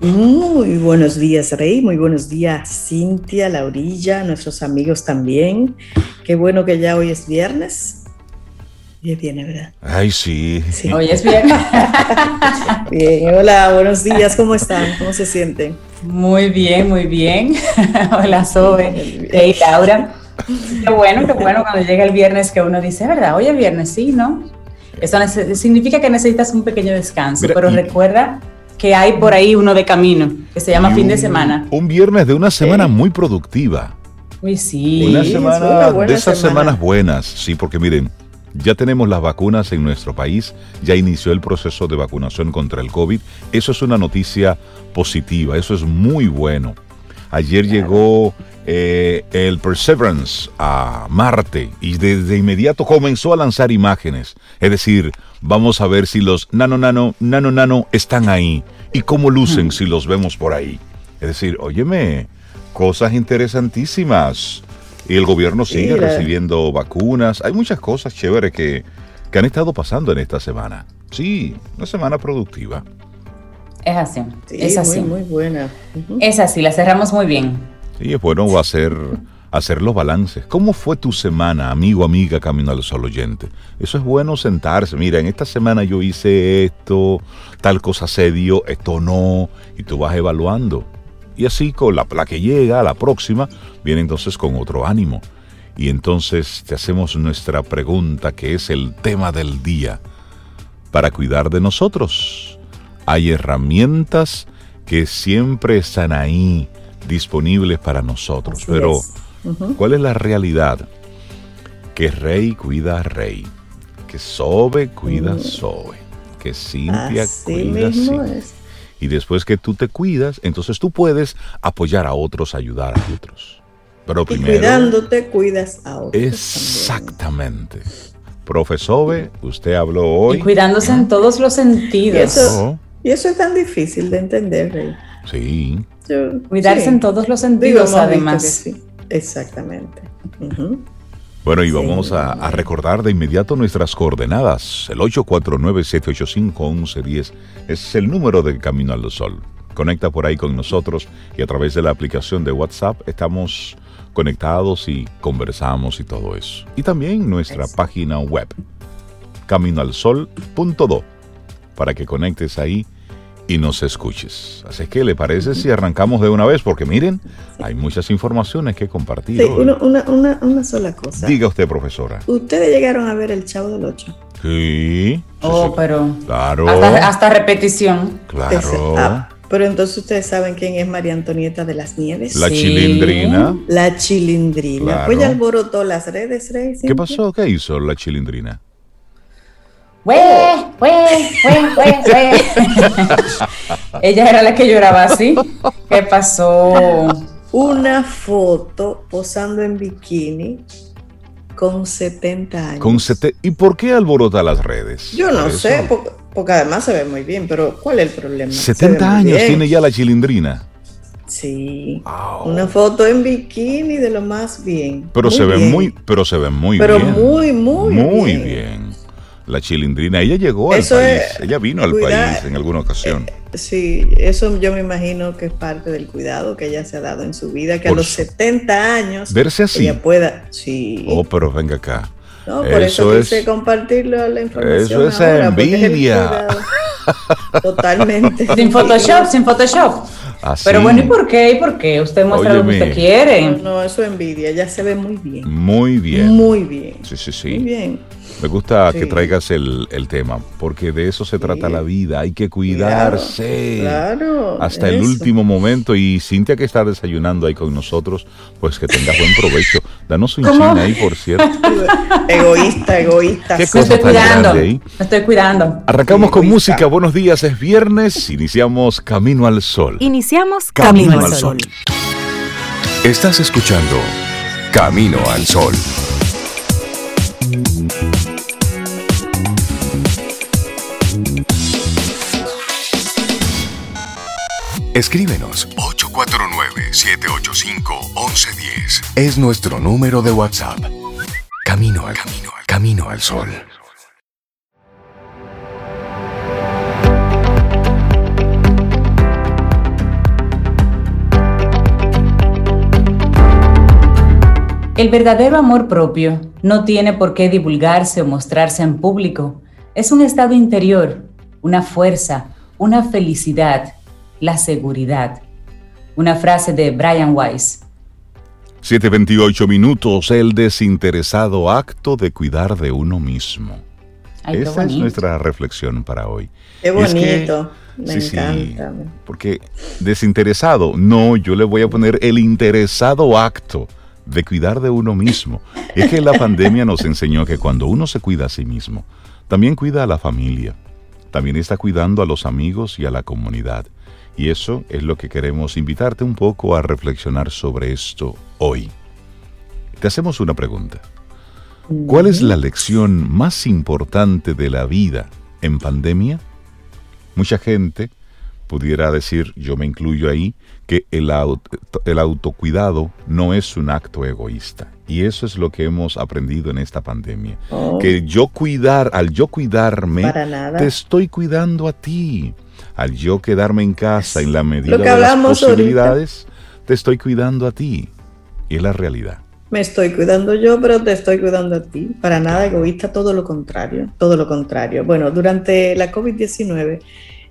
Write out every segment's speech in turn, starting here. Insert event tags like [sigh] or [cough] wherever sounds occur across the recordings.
Muy buenos días, Rey. Muy buenos días, Cintia, Laurilla, nuestros amigos también. Qué bueno que ya hoy es viernes. Y es viernes, ¿verdad? Ay, sí. Hoy es viernes. [laughs] bien, hola, buenos días. ¿Cómo están? ¿Cómo se sienten? Muy bien, muy bien. [laughs] hola, Sobe. Hey, Laura. Qué bueno, qué bueno cuando llega el viernes que uno dice, ¿verdad? Hoy es viernes, sí, ¿no? Eso significa que necesitas un pequeño descanso, pero recuerda que hay por ahí uno de camino, que se llama fin de semana. Un viernes de una semana muy productiva. Uy, sí. Una semana de esas semanas buenas, sí, porque miren, ya tenemos las vacunas en nuestro país, ya inició el proceso de vacunación contra el COVID. Eso es una noticia positiva, eso es muy bueno. Ayer llegó eh, el Perseverance a Marte y desde inmediato comenzó a lanzar imágenes. Es decir, vamos a ver si los nano, nano, nano, nano están ahí y cómo lucen si los vemos por ahí. Es decir, óyeme, cosas interesantísimas. Y el gobierno sigue recibiendo vacunas. Hay muchas cosas chéveres que, que han estado pasando en esta semana. Sí, una semana productiva. Es así. es así. Muy, muy buena. Es así, la cerramos muy bien. Sí, es bueno hacer, hacer los balances. ¿Cómo fue tu semana, amigo, amiga, Camino al Sol oyente? Eso es bueno sentarse. Mira, en esta semana yo hice esto, tal cosa se dio, esto no, y tú vas evaluando. Y así con la, la que llega, la próxima, viene entonces con otro ánimo. Y entonces te hacemos nuestra pregunta, que es el tema del día. Para cuidar de nosotros, hay herramientas que siempre están ahí disponibles para nosotros. Pero, ¿cuál es la realidad? Que Rey cuida a Rey, que Sobe cuida a mm. Sobe, que Cintia cuida a Cintia. Y después que tú te cuidas, entonces tú puedes apoyar a otros, ayudar a otros. Pero primero. Y cuidándote, cuidas a otros. Exactamente. Profesor, usted habló hoy. Y cuidándose en todos los sentidos. Y eso, es tan difícil de entender, Rey. Sí. Cuidarse en todos los sentidos, además. Exactamente. Bueno, y vamos a, recordar de inmediato nuestras coordenadas. El 849-785-1110 es el número del Camino al Sol. Conecta por ahí con nosotros y a través de la aplicación de WhatsApp estamos conectados y conversamos y todo eso. Y también nuestra página web, caminoalsol.do, para que conectes ahí y nos escuches. Así que, ¿le parece si arrancamos de una vez? Porque miren, hay muchas informaciones que compartir. Sí, una, sola cosa. Diga usted, profesora. ¿Ustedes llegaron a ver el Chavo del Ocho? Sí. Oh, pero. Claro. Hasta, repetición. Claro. Ah, pero entonces ustedes saben quién es María Antonieta de las Nieves. La chilindrina. La chilindrina. Pues ya alborotó las redes, Rey. ¿Qué pasó? ¿Qué hizo la chilindrina? [laughs] Ella era la que lloraba así. ¿Qué pasó? Una foto posando en bikini con 70 años. Con ¿Y por qué alborota las redes? Yo no sé, porque, además se ve muy bien, pero ¿cuál es el problema? 70 años tiene ya la chilindrina. Sí. Una foto en bikini de lo más bien. Pero se ve muy, pero se ve muy pero bien. Pero muy, muy, muy bien la chilindrina. Ella llegó al país, ella vino al país en alguna ocasión. Eh, sí, eso yo me imagino que es parte del cuidado que ella se ha dado en su vida, que a los 70 años verse así. ella pueda, sí. Oh, pero venga acá. No, por eso, quise compartirlo la información. Eso es envidia. [laughs] Totalmente. Sin Photoshop, sin Photoshop. Pero bueno, ¿y por qué? ¿Y por qué? Usted muestra lo que usted quiere. No, no, eso es envidia. Ella se ve muy bien. Muy bien. Muy bien. Sí, sí, sí. Muy bien. Me gusta que traigas el, tema, porque de eso se trata la vida. Hay que cuidarse hasta el último momento. Y Cintia, que está desayunando ahí con nosotros, pues que tenga buen provecho. Danos un chin ahí, por cierto. [laughs] egoísta, egoísta. ¿Qué cosa estoy cuidando. Me estoy cuidando. Arrancamos con música. Buenos días, es viernes. Iniciamos Camino al Sol. Iniciamos Camino, al Sol. Estás escuchando Camino al Sol. Escríbenos 849-785-1110. Es nuestro número de WhatsApp. Camino al camino, al, camino al sol. El verdadero amor propio no tiene por qué divulgarse o mostrarse en público. Es un estado interior, una fuerza, una felicidad la seguridad. Una frase de Brian Weiss. 728 minutos, el desinteresado acto de cuidar de uno mismo. Esa es nuestra reflexión para hoy. Qué bonito, me encanta. porque desinteresado, no, yo le voy a poner el interesado acto de cuidar de uno mismo. Es que la pandemia nos enseñó que cuando uno se cuida a sí mismo, también cuida a la familia, también está cuidando a los amigos y a la comunidad. Y eso es lo que queremos invitarte un poco a reflexionar sobre esto hoy. Te hacemos una pregunta. ¿Cuál es la lección más importante de la vida en pandemia? Mucha gente pudiera decir, yo me incluyo ahí, que el, el autocuidado no es un acto egoísta. Y eso es lo que hemos aprendido en esta pandemia. Oh. Que yo cuidar, al yo cuidarme, te estoy cuidando a ti. Al yo quedarme en casa en la medida de las posibilidades, te estoy cuidando a ti. Y es la realidad. Me estoy cuidando yo, pero te estoy cuidando a ti. Para nada egoísta, todo lo contrario, todo lo contrario. Bueno, durante la COVID-19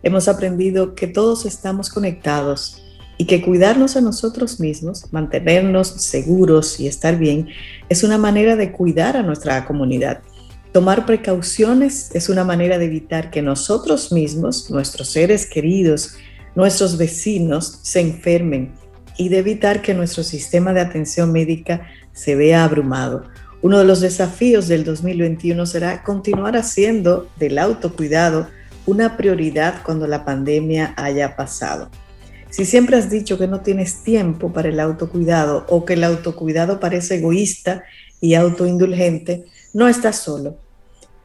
hemos aprendido que todos estamos conectados y que cuidarnos a nosotros mismos, mantenernos seguros y estar bien, es una manera de cuidar a nuestra comunidad. Tomar precauciones es una manera de evitar que nosotros mismos, nuestros seres queridos, nuestros vecinos se enfermen y de evitar que nuestro sistema de atención médica se vea abrumado. Uno de los desafíos del 2021 será continuar haciendo del autocuidado una prioridad cuando la pandemia haya pasado. Si siempre has dicho que no tienes tiempo para el autocuidado o que el autocuidado parece egoísta y autoindulgente, no estás solo.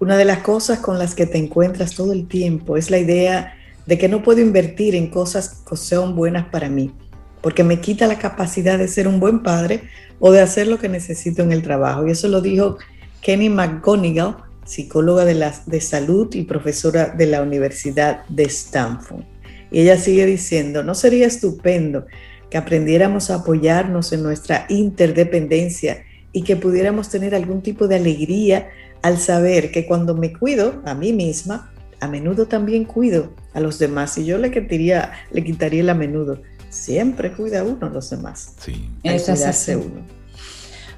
Una de las cosas con las que te encuentras todo el tiempo es la idea de que no puedo invertir en cosas que sean buenas para mí, porque me quita la capacidad de ser un buen padre o de hacer lo que necesito en el trabajo. Y eso lo dijo Kenny McGonigal, psicóloga de, la, de salud y profesora de la Universidad de Stanford. Y ella sigue diciendo, ¿no sería estupendo que aprendiéramos a apoyarnos en nuestra interdependencia y que pudiéramos tener algún tipo de alegría al saber que cuando me cuido a mí misma, a menudo también cuido a los demás. Y yo le quitaría, le quitaría el a menudo. Siempre cuida uno a los demás. Sí. Eso es uno.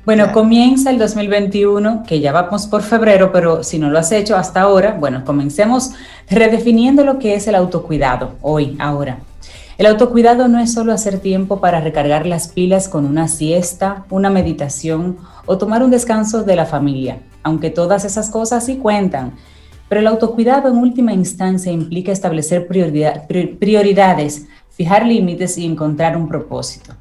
Bueno, comienza el 2021, que ya vamos por febrero, pero si no lo has hecho hasta ahora, bueno, comencemos redefiniendo lo que es el autocuidado, hoy, ahora. El autocuidado no es solo hacer tiempo para recargar las pilas con una siesta, una meditación o tomar un descanso de la familia, aunque todas esas cosas sí cuentan. Pero el autocuidado en última instancia implica establecer prioridades, fijar límites y encontrar un propósito.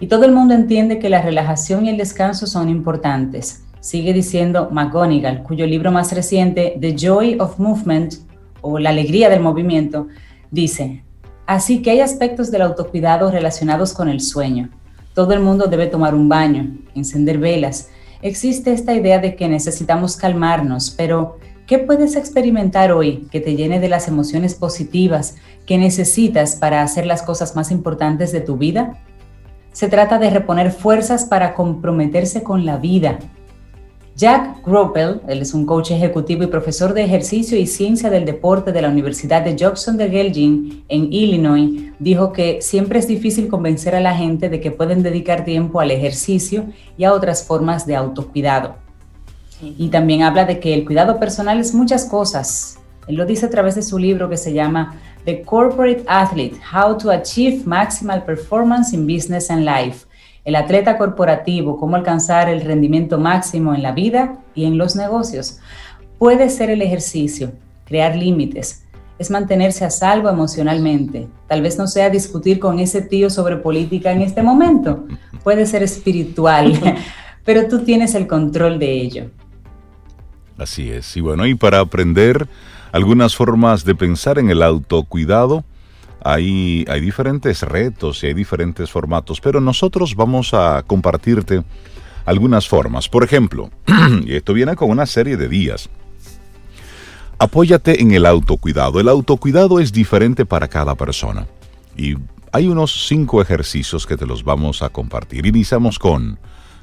Y todo el mundo entiende que la relajación y el descanso son importantes. Sigue diciendo McGonigal, cuyo libro más reciente, The Joy of Movement, o La alegría del movimiento, dice, así que hay aspectos del autocuidado relacionados con el sueño. Todo el mundo debe tomar un baño, encender velas. Existe esta idea de que necesitamos calmarnos, pero ¿qué puedes experimentar hoy que te llene de las emociones positivas que necesitas para hacer las cosas más importantes de tu vida? Se trata de reponer fuerzas para comprometerse con la vida. Jack Gropel, él es un coach ejecutivo y profesor de ejercicio y ciencia del deporte de la Universidad de Jackson de Gelgin en Illinois, dijo que siempre es difícil convencer a la gente de que pueden dedicar tiempo al ejercicio y a otras formas de autocuidado. Y también habla de que el cuidado personal es muchas cosas. Él lo dice a través de su libro que se llama The Corporate Athlete, How to Achieve Maximal Performance in Business and Life. El atleta corporativo, cómo alcanzar el rendimiento máximo en la vida y en los negocios. Puede ser el ejercicio, crear límites, es mantenerse a salvo emocionalmente. Tal vez no sea discutir con ese tío sobre política en este momento. Puede ser espiritual, [laughs] pero tú tienes el control de ello. Así es. Y bueno, y para aprender algunas formas de pensar en el autocuidado. Hay, diferentes retos y hay diferentes formatos, pero nosotros vamos a compartirte algunas formas. Por ejemplo, [clears throat] y esto viene con una serie de días. Apóyate en el autocuidado. El autocuidado es diferente para cada persona. Y hay unos cinco ejercicios que te los vamos a compartir. Iniciamos con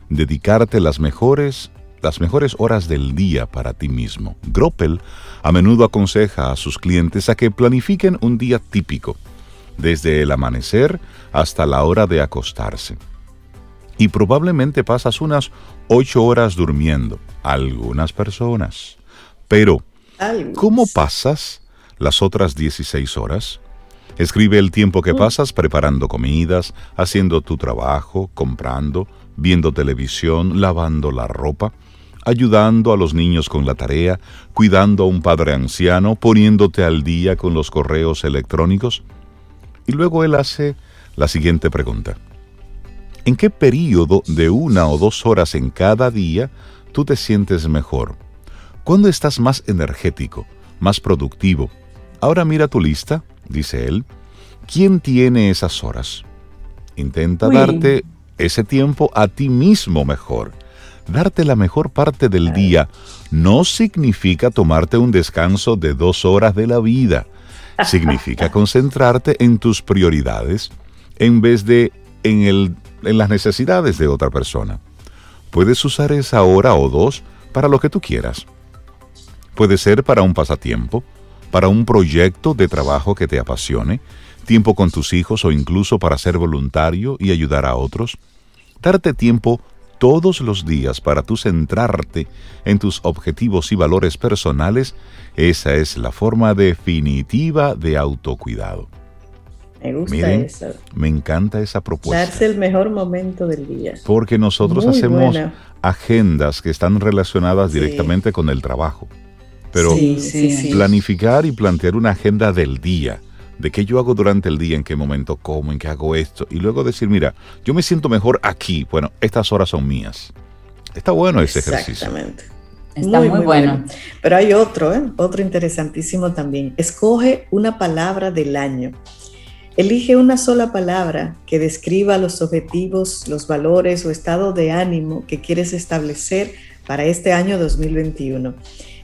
dedicarte las mejores las mejores horas del día para ti mismo. Groppel a menudo aconseja a sus clientes a que planifiquen un día típico, desde el amanecer hasta la hora de acostarse. Y probablemente pasas unas 8 horas durmiendo, algunas personas. Pero, ¿cómo pasas las otras 16 horas? Escribe el tiempo que mm. pasas preparando comidas, haciendo tu trabajo, comprando, viendo televisión, lavando la ropa, ayudando a los niños con la tarea, cuidando a un padre anciano, poniéndote al día con los correos electrónicos. Y luego él hace la siguiente pregunta. ¿En qué periodo de una o dos horas en cada día tú te sientes mejor? ¿Cuándo estás más energético, más productivo? Ahora mira tu lista, dice él. ¿Quién tiene esas horas? Intenta darte ese tiempo a ti mismo mejor darte la mejor parte del día no significa tomarte un descanso de dos horas de la vida. [laughs] Significa concentrarte en tus prioridades en vez de en, el, en las necesidades de otra persona. Puedes usar esa hora o dos para lo que tú quieras. Puede ser para un pasatiempo, para un proyecto de trabajo que te apasione, tiempo con tus hijos o incluso para ser voluntario y ayudar a otros. Darte tiempo todos los días para tú centrarte en tus objetivos y valores personales, esa es la forma definitiva de autocuidado. Me gusta eso. Me encanta esa propuesta. Darse el mejor momento del día. Porque nosotros hacemos agendas que están relacionadas directamente con el trabajo. Pero planificar y plantear una agenda del día de qué yo hago durante el día, en qué momento como, en qué hago esto, y luego decir, mira, yo me siento mejor aquí, bueno, estas horas son mías. Está bueno ese ejercicio. Exactamente. Está muy, bueno. Pero hay otro, ¿eh? otro interesantísimo también. Escoge una palabra del año. Elige una sola palabra que describa los objetivos, los valores o estado de ánimo que quieres establecer para este año 2021.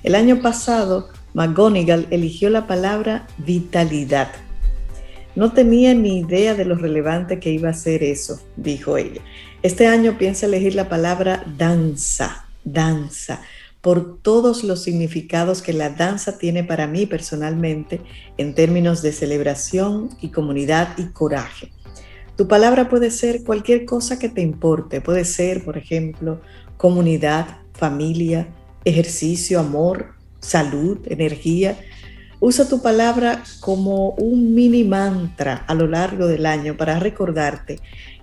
El año pasado McGonigal eligió la palabra vitalidad. No tenía ni idea de lo relevante que iba a ser eso, dijo ella. Este año piensa elegir la palabra danza, danza, por todos los significados que la danza tiene para mí personalmente en términos de celebración y comunidad y coraje. Tu palabra puede ser cualquier cosa que te importe, puede ser, por ejemplo, comunidad, familia, ejercicio, amor, salud, energía. Usa tu palabra como un mini mantra a lo largo del año para recordarte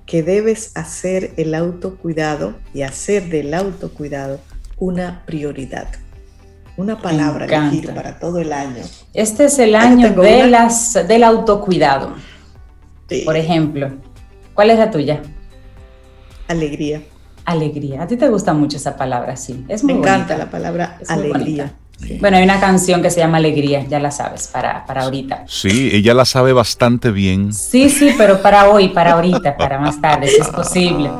que debes hacer el autocuidado y hacer del autocuidado una prioridad. Una palabra elegir para todo el año. Este es el año de las, del autocuidado. Por ejemplo, ¿cuál es la tuya? Alegría. Alegría. A ti te gusta mucho esa palabra, sí. Es muy Me encanta la palabra alegría. Bueno, hay una canción que se llama Alegría, ya la sabes, para, para ahorita. Sí, ella la sabe bastante bien. Sí, sí, pero para hoy, para ahorita, para más tarde, si es posible.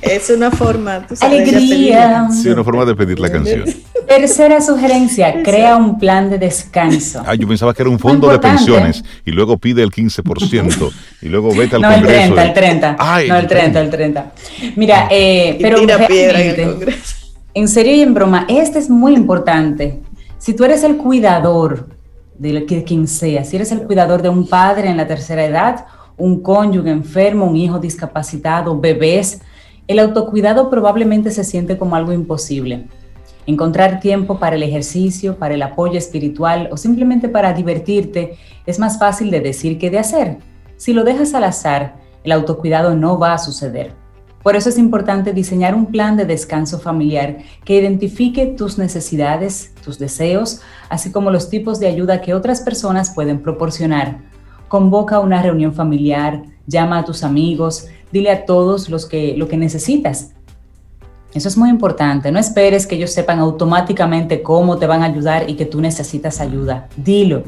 Es una forma, tú sabes, Alegría. Sí, una forma de pedir la canción. Tercera sugerencia, crea un plan de descanso. Ah, yo pensaba que era un fondo de pensiones y luego pide el 15% y luego vete al no, Congreso. No, el 30, el 30. no, el 30, el 30. Mira, eh, pero tira piedra en el Congreso. En serio y en broma, este es muy importante. Si tú eres el cuidador de quien sea, si eres el cuidador de un padre en la tercera edad, un cónyuge enfermo, un hijo discapacitado, bebés, el autocuidado probablemente se siente como algo imposible. Encontrar tiempo para el ejercicio, para el apoyo espiritual o simplemente para divertirte es más fácil de decir que de hacer. Si lo dejas al azar, el autocuidado no va a suceder. Por eso es importante diseñar un plan de descanso familiar que identifique tus necesidades, tus deseos, así como los tipos de ayuda que otras personas pueden proporcionar. Convoca una reunión familiar, llama a tus amigos, dile a todos los que, lo que necesitas. Eso es muy importante. No esperes que ellos sepan automáticamente cómo te van a ayudar y que tú necesitas ayuda. Dilo.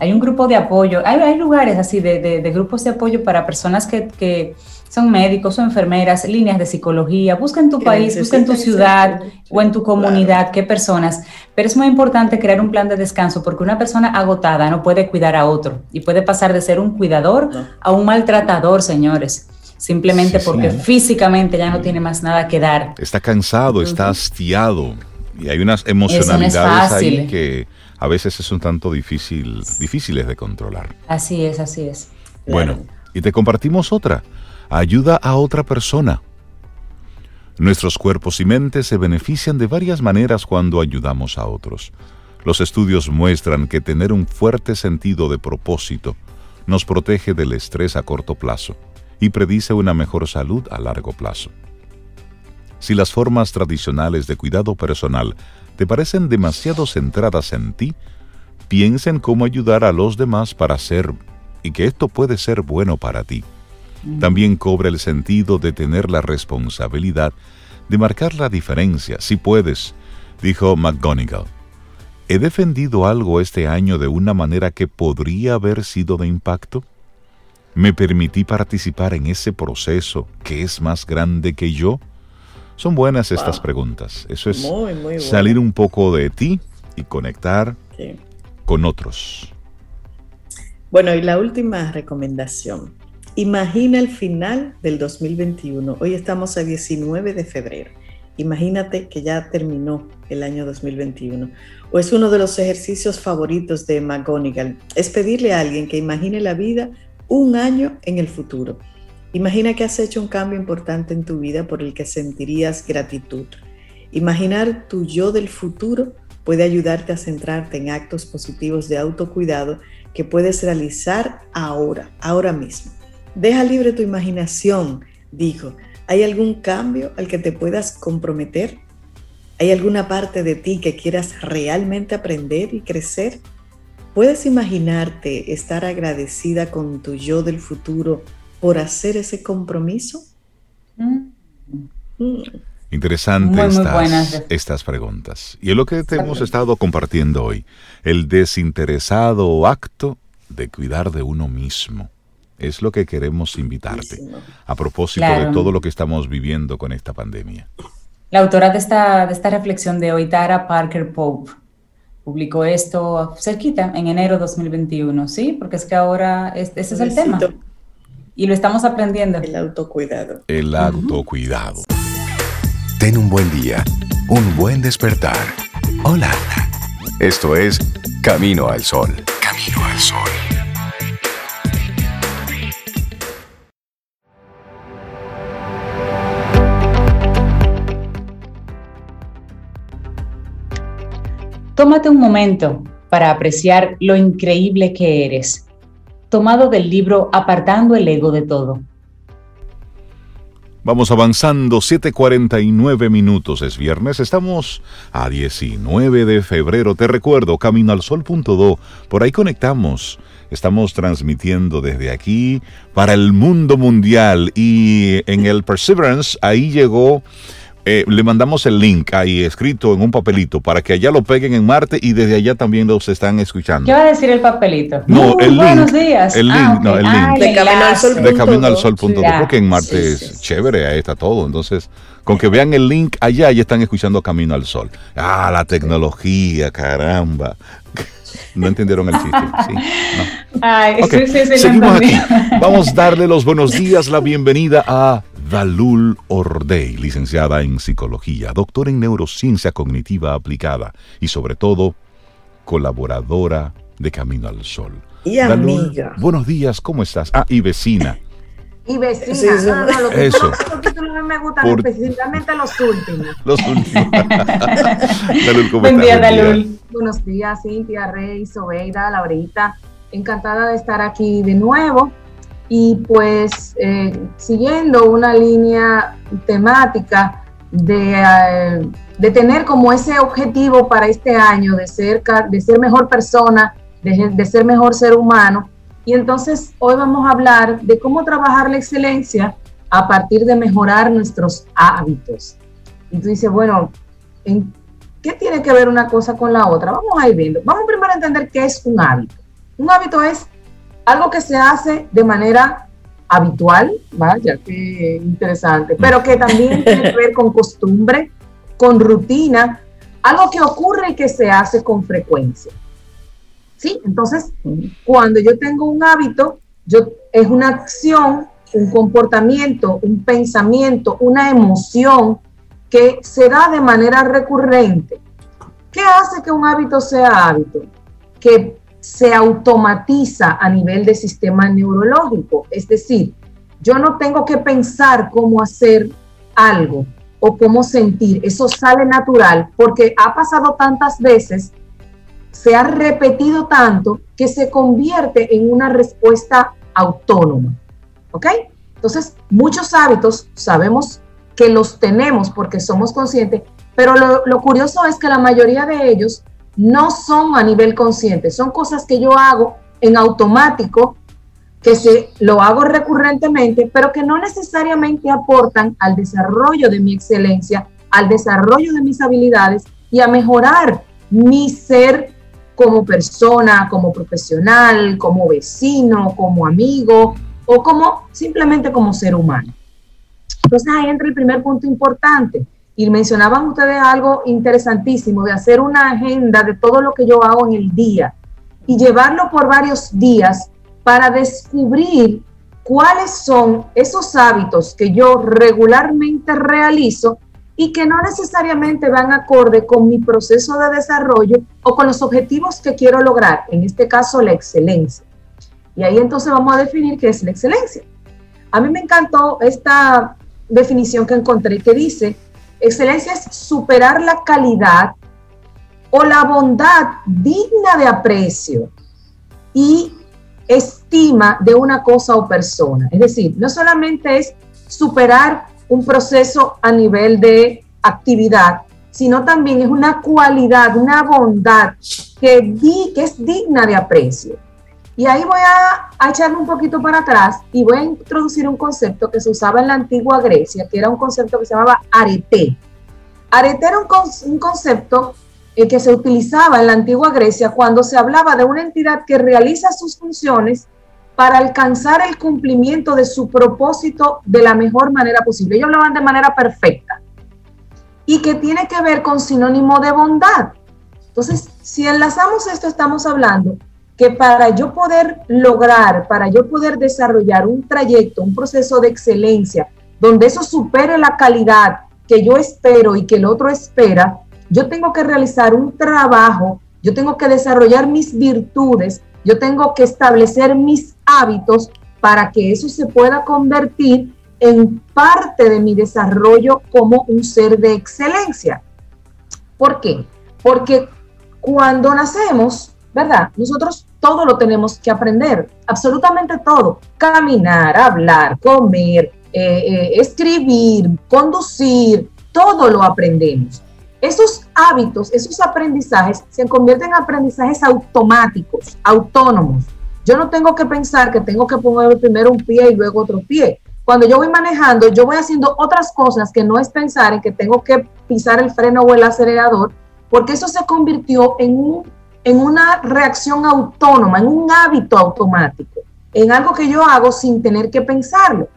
Hay un grupo de apoyo, hay, lugares así de, grupos de apoyo para personas que son médicos o enfermeras, líneas de psicología, busca en tu país, busca en tu ciudad o en tu comunidad qué personas. Pero es muy importante crear un plan de descanso porque una persona agotada no puede cuidar a otro y puede pasar de ser un cuidador a un maltratador, señores. simplemente porque físicamente ya no tiene más nada que dar. Está cansado, está hastiado y hay unas emocionalidades ahí que a veces son tanto difícil, difíciles de controlar. Así es, así es. Bueno, y te compartimos otra. Ayuda a otra persona. Nuestros cuerpos y mentes se benefician de varias maneras cuando ayudamos a otros. Los estudios muestran que tener un fuerte sentido de propósito nos protege del estrés a corto plazo y predice una mejor salud a largo plazo. Si las formas tradicionales de cuidado personal te parecen demasiado centradas en ti, piensa en cómo ayudar a los demás para hacer y que esto puede ser bueno para ti. También cobra el sentido de tener la responsabilidad de marcar la diferencia, si puedes, dijo McGonigal. ¿He defendido algo este año de una manera que podría haber sido de impacto? ¿Me permití participar en ese proceso que es más grande que yo? Son buenas estas preguntas. Eso es salir un poco de ti y conectar con otros. Bueno, y la última recomendación. Imagina el final del 2021. Hoy estamos a 19 de febrero. Imagínate que ya terminó el año 2021. O es uno de los ejercicios favoritos de McGonigal. Es pedirle a alguien que imagine la vida un año en el futuro. Imagina que has hecho un cambio importante en tu vida por el que sentirías gratitud. Imaginar tu yo del futuro puede ayudarte a centrarte en actos positivos de autocuidado que puedes realizar ahora, ahora mismo. Deja libre tu imaginación, dijo. ¿Hay algún cambio al que te puedas comprometer? ¿Hay alguna parte de ti que quieras realmente aprender y crecer? ¿Puedes imaginarte estar agradecida con tu yo del futuro por hacer ese compromiso? Mm. Mm. Interesante estas, estas, preguntas. Y es lo que te hemos estado compartiendo hoy, el desinteresado acto de cuidar de uno mismo. Es lo que queremos invitarte a propósito de todo lo que estamos viviendo con esta pandemia. La autora de esta, de esta reflexión de hoy, Tara Parker Pope, publicó esto cerquita, en enero de 2021, ¿sí? Porque es que ahora ese es el tema y lo estamos aprendiendo. El autocuidado. El autocuidado. Ten un buen día, un buen despertar. Hola. Esto es Camino al Sol. Camino al Sol. Tómate un momento para apreciar lo increíble que eres tomado del libro Apartando el ego de todo. Vamos avanzando, 7:49 minutos es viernes, estamos a 19 de febrero, te recuerdo, caminoalsol.do, por ahí conectamos, estamos transmitiendo desde aquí para el mundo mundial y en el Perseverance ahí llegó eh, le mandamos el link ahí escrito en un papelito para que allá lo peguen en Marte y desde allá también los están escuchando. ¿Qué va a decir el papelito? No, el link. Buenos días. El link, ah, no, el link. de Camino al Sol. porque en Marte es chévere, ahí está todo. Entonces, con que vean el link allá, ya están escuchando Camino al Sol. Ah, la tecnología, caramba. No entendieron el chiste. [laughs] Sí, no. Ay, sí, sí, Seguimos aquí. Vamos a darle los buenos días, la bienvenida a Dalul Ordey, licenciada en psicología, doctora en neurociencia cognitiva aplicada y sobre todo colaboradora de Camino al Sol. Y amiga. Buenos días, ¿cómo estás? Ah, y vecina. Y vecina. Sí, eso. No, no, Eso. Los títulos no me gustan, específicamente los últimos. [laughs] Los últimos. [laughs] Dalul, ¿cómo Buen día, Dalul. Buenos días, Cintia, Rey, Sobeida, Laurita. Encantada de estar aquí de nuevo y pues eh, siguiendo una línea temática de, eh, de, tener como ese objetivo para este año de ser, de ser mejor persona, de, de, ser mejor ser humano. Y entonces hoy vamos a hablar de cómo trabajar la excelencia a partir de mejorar nuestros hábitos. Y tú dices, bueno, ¿en ¿qué tiene que ver una cosa con la otra? Vamos a ir viendo. Vamos primero a entender qué es un hábito. Un hábito es algo que se hace de manera habitual, vaya, qué interesante, pero que también [laughs] tiene que ver con costumbre, con rutina, algo que ocurre y que se hace con frecuencia. ¿Sí? Entonces, cuando yo tengo un hábito, yo, es una acción un comportamiento, un pensamiento, una emoción que se da de manera recurrente. ¿Qué hace que un hábito sea hábito? Que se automatiza a nivel de sistema neurológico. Es decir, yo no tengo que pensar cómo hacer algo o cómo sentir. Eso sale natural porque ha pasado tantas veces, se ha repetido tanto que se convierte en una respuesta autónoma. ¿Ok? Entonces, muchos hábitos sabemos que los tenemos porque somos conscientes, pero lo, curioso es que la mayoría de ellos no son a nivel consciente, son cosas que yo hago en automático, que se, lo hago recurrentemente, pero que no necesariamente aportan al desarrollo de mi excelencia, al desarrollo de mis habilidades y a mejorar mi ser como persona, como profesional, como vecino, como amigo o como simplemente como ser humano. Entonces ahí entra el primer punto importante. Y mencionaban ustedes algo interesantísimo de hacer una agenda de todo lo que yo hago en el día y llevarlo por varios días para descubrir cuáles son esos hábitos que yo regularmente realizo y que no necesariamente van acorde con mi proceso de desarrollo o con los objetivos que quiero lograr, en este caso la excelencia. Y ahí entonces vamos a definir qué es la excelencia. A mí me encantó esta definición que encontré que dice, excelencia es superar la calidad o la bondad digna de aprecio y estima de una cosa o persona. Es decir, no solamente es superar un proceso a nivel de actividad, sino también es una cualidad, una bondad que, di, que es digna de aprecio. Y ahí voy a, echarme un poquito para atrás y voy a introducir un concepto que se usaba en la antigua Grecia, que era un concepto que se llamaba arete. Arete era un, concepto eh, que se utilizaba en la antigua Grecia cuando se hablaba de una entidad que realiza sus funciones para alcanzar el cumplimiento de su propósito de la mejor manera posible. Ellos hablaban de manera perfecta y que tiene que ver con sinónimo de bondad. Entonces, si enlazamos esto, estamos hablando que para yo poder lograr, para yo poder desarrollar un trayecto, un proceso de excelencia, donde eso supere la calidad que yo espero y que el otro espera, yo tengo que realizar un trabajo, yo tengo que desarrollar mis virtudes, yo tengo que establecer mis hábitos para que eso se pueda convertir en parte de mi desarrollo como un ser de excelencia. ¿Por qué? Porque cuando nacemos, ¿verdad? Nosotros todo lo tenemos que aprender, absolutamente todo. Caminar, hablar, comer, eh, eh, escribir, conducir, todo lo aprendemos. Esos hábitos, esos aprendizajes se convierten en aprendizajes automáticos, autónomos. Yo no tengo que pensar que tengo que poner primero un pie y luego otro pie. Cuando yo voy manejando, yo voy haciendo otras cosas que no es pensar en que tengo que pisar el freno o el acelerador, porque eso se convirtió en un en una reacción autónoma, en un hábito automático, en algo que yo hago sin tener que pensarlo.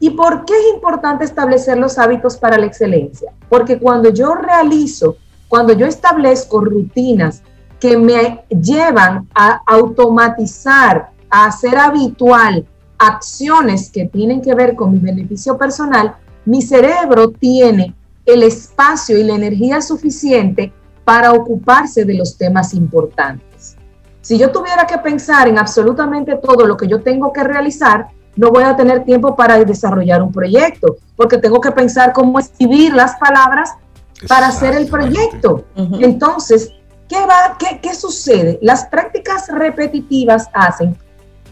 ¿Y por qué es importante establecer los hábitos para la excelencia? Porque cuando yo realizo, cuando yo establezco rutinas que me llevan a automatizar, a hacer habitual acciones que tienen que ver con mi beneficio personal, mi cerebro tiene el espacio y la energía suficiente para ocuparse de los temas importantes. Si yo tuviera que pensar en absolutamente todo lo que yo tengo que realizar, no voy a tener tiempo para desarrollar un proyecto, porque tengo que pensar cómo escribir las palabras para hacer el proyecto. Entonces, ¿qué, va, qué, ¿qué sucede? Las prácticas repetitivas hacen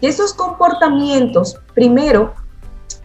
que esos comportamientos, primero,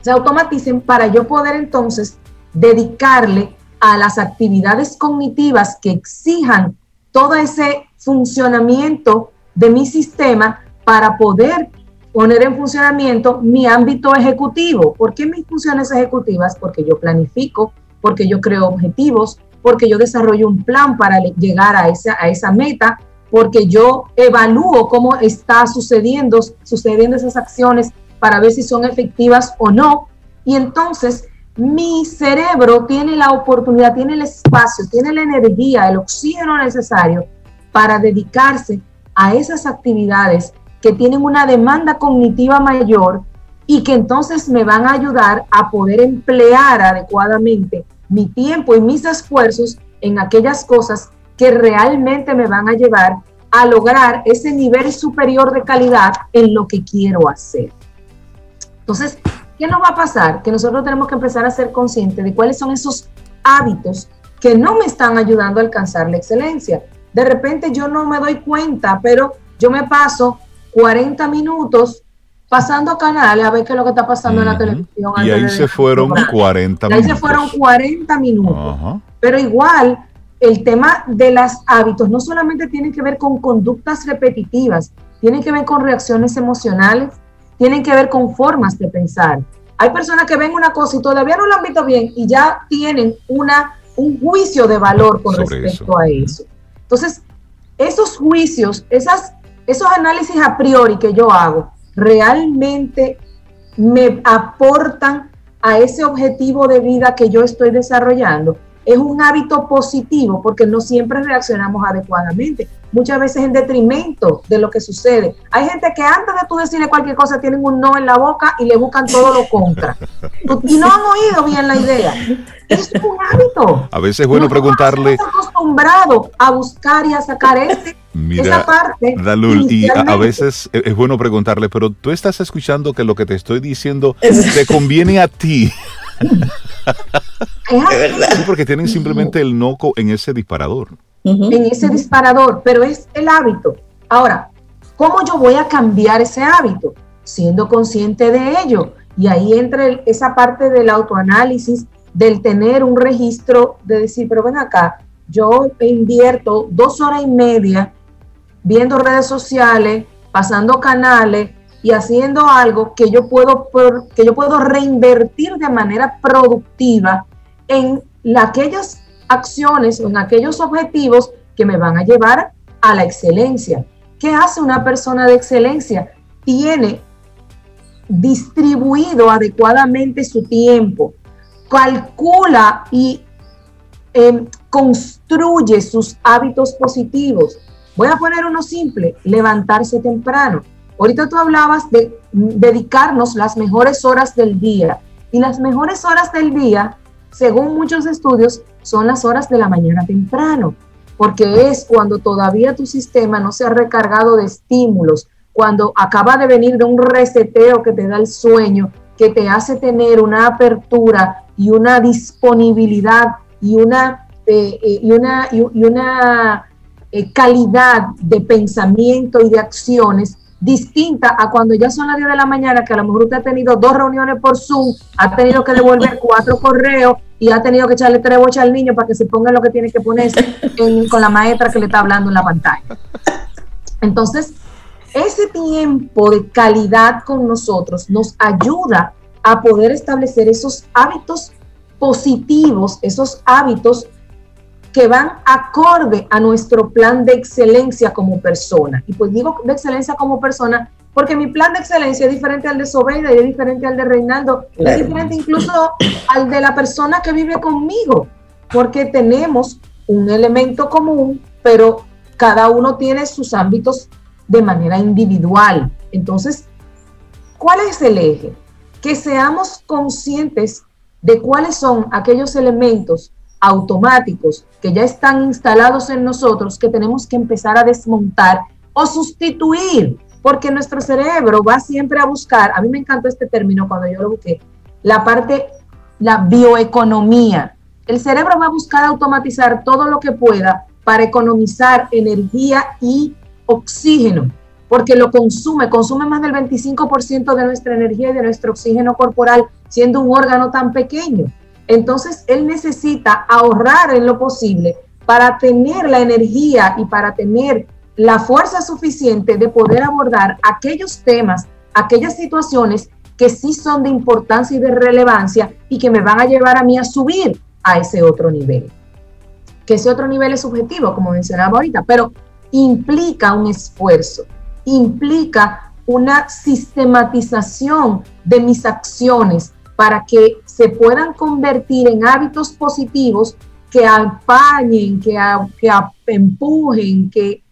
se automaticen para yo poder entonces dedicarle a las actividades cognitivas que exijan todo ese funcionamiento de mi sistema para poder poner en funcionamiento mi ámbito ejecutivo. ¿Por qué mis funciones ejecutivas? Porque yo planifico, porque yo creo objetivos, porque yo desarrollo un plan para llegar a esa, a esa meta, porque yo evalúo cómo está sucediendo, sucediendo esas acciones para ver si son efectivas o no. Y entonces mi cerebro tiene la oportunidad, tiene el espacio, tiene la energía, el oxígeno necesario para dedicarse a esas actividades que tienen una demanda cognitiva mayor y que entonces me van a ayudar a poder emplear adecuadamente mi tiempo y mis esfuerzos en aquellas cosas que realmente me van a llevar a lograr ese nivel superior de calidad en lo que quiero hacer. Entonces, ¿qué nos va a pasar? Que nosotros tenemos que empezar a ser conscientes de cuáles son esos hábitos que no me están ayudando a alcanzar la excelencia. De repente yo no me doy cuenta, pero yo me paso 40 minutos pasando canales a ver qué es lo que está pasando en la televisión. Y ahí se fueron 40 minutos. Ahí se fueron 40 minutos. Pero igual, el tema de los hábitos no solamente tiene que ver con conductas repetitivas, tiene que ver con reacciones emocionales, tienen que ver con formas de pensar. Hay personas que ven una cosa y todavía no la han visto bien y ya tienen una, un juicio de valor con respecto a eso. Entonces, esos juicios, esas, esos análisis a priori que yo hago, realmente me aportan a ese objetivo de vida que yo estoy desarrollando es un hábito positivo porque no siempre reaccionamos adecuadamente, muchas veces en detrimento de lo que sucede. Hay gente que antes de tú decirle cualquier cosa tienen un no en la boca y le buscan todo lo contra. [laughs] Y no han oído bien la idea. Es un hábito. A veces es bueno preguntarle. Estamos acostumbrado a buscar y a sacar ese, [laughs] esa parte. Dalul, y a, veces es bueno preguntarle, pero tú estás escuchando que lo que te estoy diciendo te conviene a ti. [laughs] es porque tienen simplemente el noco en ese disparador. En ese disparador, pero es el hábito. Ahora, ¿cómo yo voy a cambiar ese hábito? Siendo consciente de ello. Y ahí entra esa parte del autoanálisis, del tener un registro, de decir, pero ven acá, yo invierto dos horas y media viendo redes sociales, pasando canales, y haciendo algo que yo puedo, que yo puedo reinvertir de manera productiva en aquellas acciones o en aquellos objetivos que me van a llevar a la excelencia. ¿Qué hace una persona de excelencia? Tiene distribuido adecuadamente su tiempo, calcula y em, construye sus hábitos positivos. Voy a poner uno simple, levantarse temprano. Ahorita tú hablabas de dedicarnos las mejores horas del día. Y las mejores horas del día, según muchos estudios, son las horas de la mañana temprano, porque es cuando todavía tu sistema no se ha recargado de estímulos, cuando acaba de venir de un reseteo que te da el sueño, que te hace tener una apertura y una disponibilidad y una, eh, eh, y una, y, una eh, calidad de pensamiento y de acciones distinta a cuando ya son las 10 de la mañana, que a lo mejor usted ha tenido dos reuniones por Zoom, ha tenido que devolver [laughs] cuatro correos y ha tenido que echarle tres bochas al niño para que se ponga lo que tiene que ponerse [laughs] con la maestra que le está hablando en la pantalla. Entonces, ese tiempo de calidad con nosotros nos ayuda a poder establecer esos hábitos positivos, esos hábitos que van acorde a nuestro plan de excelencia como persona. Y pues digo de excelencia como persona porque mi plan de excelencia es diferente al de Sobeida y es diferente al de Reinaldo, es diferente incluso al de la persona que vive conmigo, porque tenemos un elemento común, pero cada uno tiene sus ámbitos de manera individual. Entonces, ¿cuál es el eje? Que seamos conscientes de cuáles son aquellos elementos automáticos que ya están instalados en nosotros que tenemos que empezar a desmontar o sustituir, porque nuestro cerebro va siempre a buscar, a mí me encantó este término cuando yo lo busqué, la parte, la bioeconomía. El cerebro va a buscar automatizar todo lo que pueda para economizar energía y oxígeno, porque lo consume, consume más del 25% de nuestra energía y de nuestro oxígeno corporal, siendo un órgano tan pequeño. Entonces, él necesita ahorrar en lo posible para tener la energía y para tener la fuerza suficiente de poder abordar aquellos temas, aquellas situaciones que sí son de importancia y de relevancia y que me van a llevar a mí a subir a ese otro nivel. Que ese otro nivel es subjetivo, como mencionaba ahorita, pero implica un esfuerzo, implica una sistematización de mis acciones, para que se puedan convertir en hábitos positivos que apañen, que, que empujen, que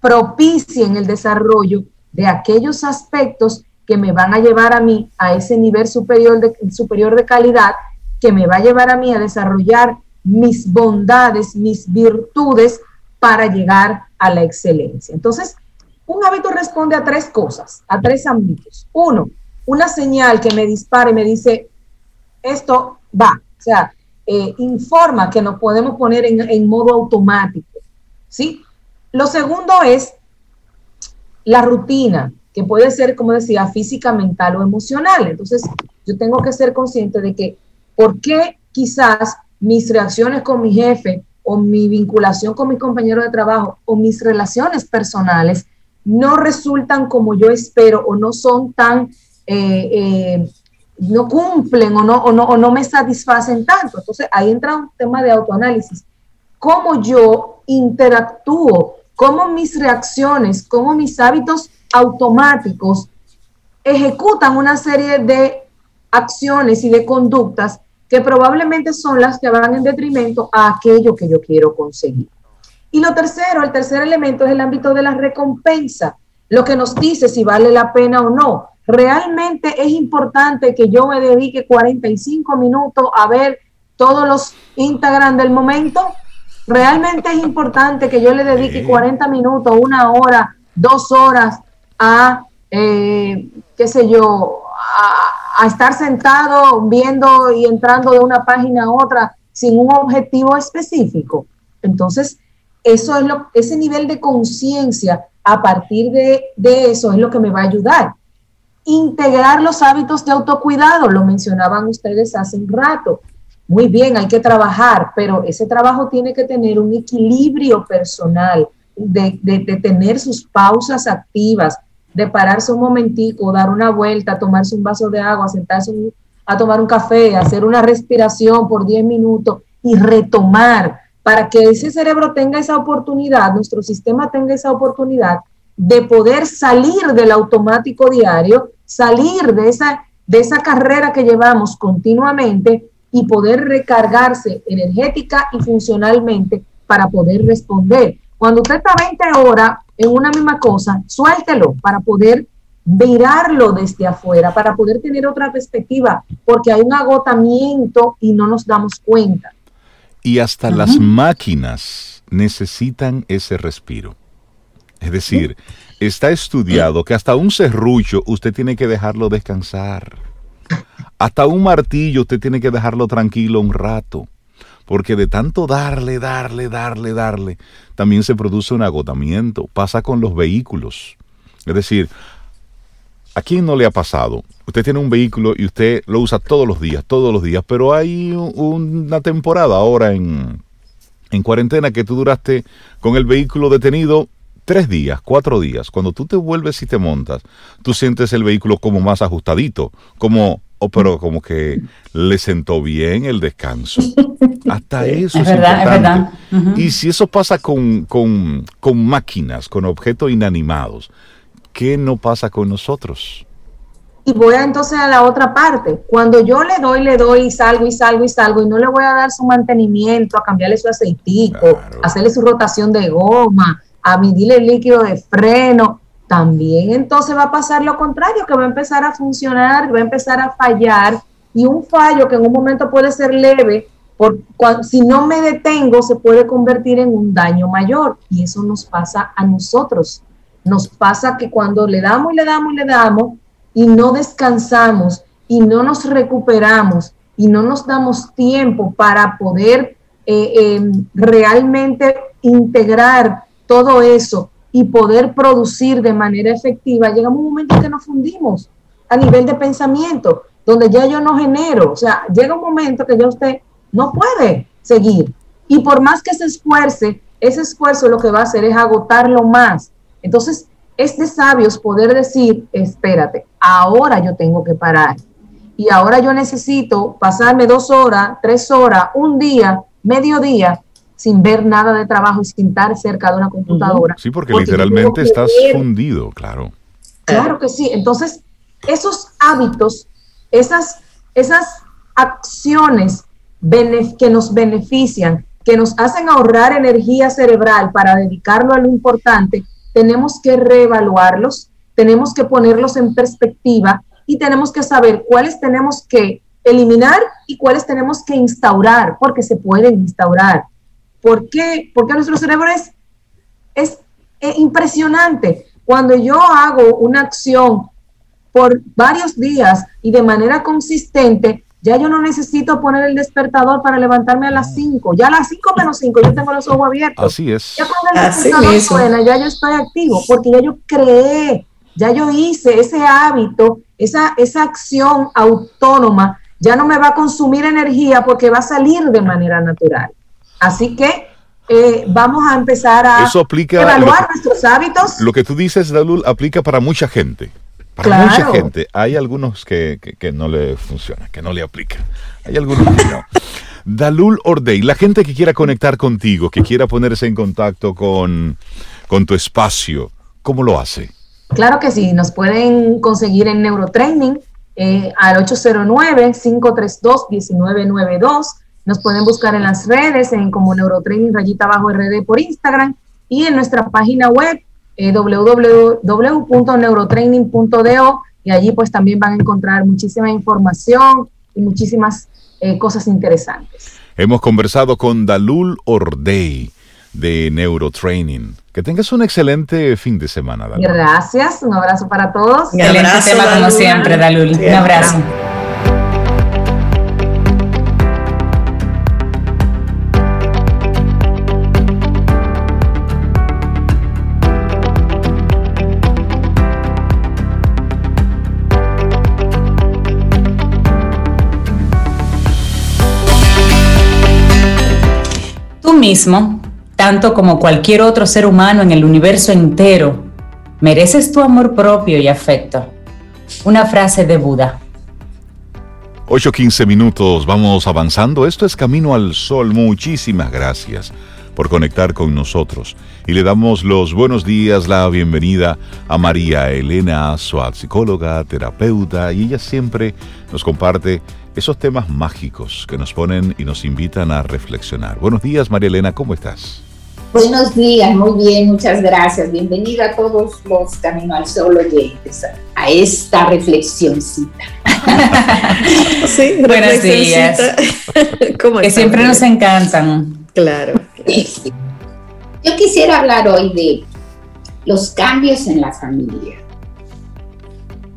propicien el desarrollo de aquellos aspectos que me van a llevar a mí a ese nivel superior de, superior de calidad, que me va a llevar a mí a desarrollar mis bondades, mis virtudes para llegar a la excelencia. Entonces, un hábito responde a tres cosas, a tres ámbitos. Uno, una señal que me dispara y me dice, esto va, o sea, eh, informa que nos podemos poner en, en modo automático, ¿sí? Lo segundo es la rutina, que puede ser, como decía, física, mental o emocional. Entonces, yo tengo que ser consciente de que, ¿por qué quizás mis reacciones con mi jefe o mi vinculación con mi compañero de trabajo o mis relaciones personales no resultan como yo espero o no son tan, eh, eh, no cumplen o no, o, no, o no me satisfacen tanto? Entonces, ahí entra un tema de autoanálisis. ¿Cómo yo interactúo cómo mis reacciones, cómo mis hábitos automáticos ejecutan una serie de acciones y de conductas que probablemente son las que van en detrimento a aquello que yo quiero conseguir. Y lo tercero, el tercer elemento es el ámbito de la recompensa, lo que nos dice si vale la pena o no. Realmente es importante que yo me dedique 45 minutos a ver todos los Instagram del momento. Realmente es importante que yo le dedique 40 minutos, una hora, dos horas a, eh, qué sé yo, a, estar sentado viendo y entrando de una página a otra sin un objetivo específico. Entonces, eso es lo, ese nivel de conciencia a partir de, de, eso es lo que me va a ayudar. Integrar los hábitos de autocuidado, lo mencionaban ustedes hace un rato. Muy bien, hay que trabajar, pero ese trabajo tiene que tener un equilibrio personal, de, tener sus pausas activas, de pararse un momentico, dar una vuelta, tomarse un vaso de agua, sentarse a tomar un café, hacer una respiración por 10 minutos y retomar. Para que ese cerebro tenga esa oportunidad, nuestro sistema tenga esa oportunidad de poder salir del automático diario, salir de esa, de esa carrera que llevamos continuamente y poder recargarse energética y funcionalmente para poder responder. Cuando usted está 20 horas en una misma cosa, suéltelo para poder mirarlo desde afuera, para poder tener otra perspectiva, porque hay un agotamiento y no nos damos cuenta. Y hasta las máquinas necesitan ese respiro. Es decir, está estudiado que hasta un serrucho usted tiene que dejarlo descansar. Hasta un martillo usted tiene que dejarlo tranquilo un rato, porque de tanto darle, darle, darle, darle, también se produce un agotamiento. Pasa con los vehículos. Es decir, ¿a quién no le ha pasado? Usted tiene un vehículo y usted lo usa todos los días, todos los días, pero hay una temporada ahora en, en cuarentena que tú duraste con el vehículo detenido tres días, cuatro días, cuando tú te vuelves y te montas, tú sientes el vehículo como más ajustadito, como Oh, pero como que le sentó bien el descanso. Hasta eso es, verdad, importante. Es verdad. Y si eso pasa con, con, con máquinas, con objetos inanimados, ¿qué no pasa con nosotros? Y voy entonces a la otra parte. Cuando yo le doy, le doy y salgo y salgo y salgo y no le voy a dar su mantenimiento, a cambiarle su aceitico, a hacerle su rotación de goma, a medirle el líquido de freno, también entonces va a pasar lo contrario, que va a empezar a funcionar, va a empezar a fallar. Y un fallo que en un momento puede ser leve, si no me detengo se puede convertir en un daño mayor. Y eso nos pasa a nosotros. Nos pasa que cuando le damos y le damos y le damos y no descansamos y no nos recuperamos y no nos damos tiempo para poder eh, eh, realmente integrar todo eso y poder producir de manera efectiva, llegamos a un momento en que nos fundimos a nivel de pensamiento, donde ya yo no genero, o sea, llega un momento que ya usted no puede seguir. Y por más que se esfuerce, ese esfuerzo lo que va a hacer es agotarlo más. Entonces, es de sabios poder decir, espérate, ahora yo tengo que parar. Y ahora yo necesito pasarme dos horas, tres horas, un día, medio día, sin ver nada de trabajo y sin estar cerca de una computadora. Sí, porque, literalmente estás fundido, claro. Claro que sí. Entonces, esos hábitos, esas, esas acciones que nos benefician, que nos hacen ahorrar energía cerebral para dedicarlo a lo importante, tenemos que reevaluarlos tenemos que ponerlos en perspectiva y tenemos que saber cuáles tenemos que eliminar y cuáles tenemos que instaurar, porque se pueden instaurar. ¿Por qué? Porque nuestro cerebro es, es impresionante. Cuando yo hago una acción por varios días y de manera consistente, ya yo no necesito poner el despertador para levantarme a las 5. Ya a las 5 menos 5 yo tengo los ojos abiertos. Así es. Ya cuando el despertador suena, ya yo estoy activo, porque ya yo creé, ya yo hice ese hábito, esa, esa acción autónoma, ya no me va a consumir energía porque va a salir de manera natural. Así que eh, vamos a empezar a evaluar nuestros hábitos. Lo que tú dices, Dalul, aplica para mucha gente. Para mucha gente. Hay algunos que, no le funciona, que no le aplica. Hay algunos que no. Dalul Ordey, la gente que quiera conectar contigo, que quiera ponerse en contacto con, con tu espacio, ¿cómo lo hace? Claro que sí, nos pueden conseguir en Neurotraining eh, al 809-532-1992. Nos pueden buscar en las redes, en como Neurotraining rayita bajo RD por Instagram y en nuestra página web eh, www.neurotraining.do y allí pues también van a encontrar muchísima información y muchísimas eh, cosas interesantes. Hemos conversado con Dalul Ordey de Neurotraining. Que tengas un excelente fin de semana, Dalul. Gracias, un abrazo para todos. Excelente tema como siempre, Dalul. Un abrazo. Mismo, tanto como cualquier otro ser humano en el universo entero, mereces tu amor propio y afecto. Una frase de Buda. 8.15 minutos, vamos avanzando. Esto es Camino al Sol. Muchísimas gracias por conectar con nosotros. Y le damos los buenos días, la bienvenida a María Elena Suad, psicóloga, terapeuta, y ella siempre nos comparte esos temas mágicos que nos ponen y nos invitan a reflexionar. Buenos días, María Elena, ¿cómo estás? Buenos días, muy bien, muchas gracias. Bienvenida a todos los Camino al Sol oyentes a esta reflexioncita. [laughs] sí, buenos días. [laughs] que siempre nos encantan. Claro. Yo quisiera hablar hoy de los cambios en la familia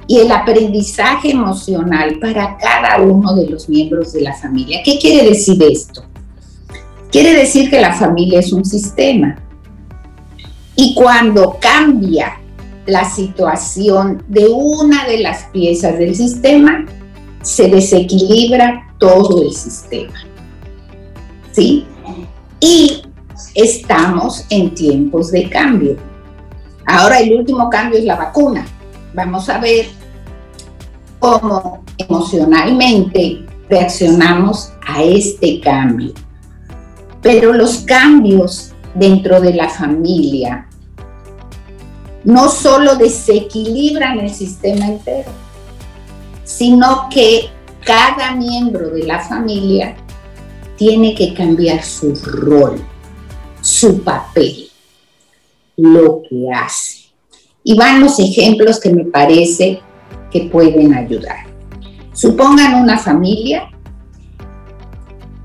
y el aprendizaje emocional para cada uno de los miembros de la familia. ¿Qué quiere decir esto? Quiere decir que la familia es un sistema. Y cuando cambia la situación de una de las piezas del sistema, se desequilibra todo el sistema. ¿Sí? Y estamos en tiempos de cambio. Ahora el último cambio es la vacuna. Vamos a ver cómo emocionalmente reaccionamos a este cambio. Pero los cambios dentro de la familia no solo desequilibran el sistema entero, sino que cada miembro de la familia tiene que cambiar su rol, su papel, lo que hace. Y van los ejemplos que me parece pueden ayudar. Supongan una familia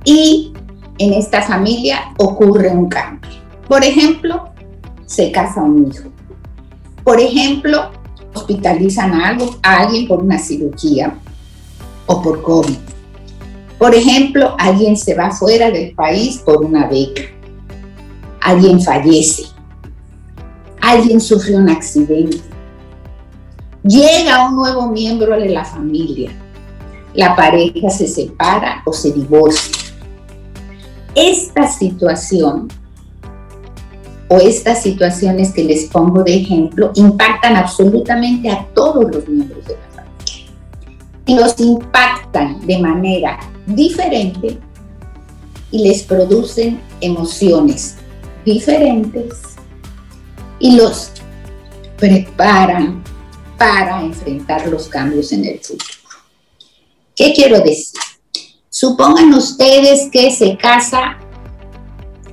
y en esta familia ocurre un cambio. Por ejemplo, se casa un hijo. Por ejemplo, hospitalizan a, algo, a alguien por una cirugía o por COVID. Por ejemplo, alguien se va fuera del país por una beca. Alguien fallece. Alguien sufre un accidente Llega un nuevo miembro de la familia. La pareja se separa o se divorcia. Esta situación o estas situaciones que les pongo de ejemplo impactan absolutamente a todos los miembros de la familia. Y los impactan de manera diferente y les producen emociones diferentes y los preparan para enfrentar los cambios en el futuro. ¿Qué quiero decir? Supongan ustedes que se casa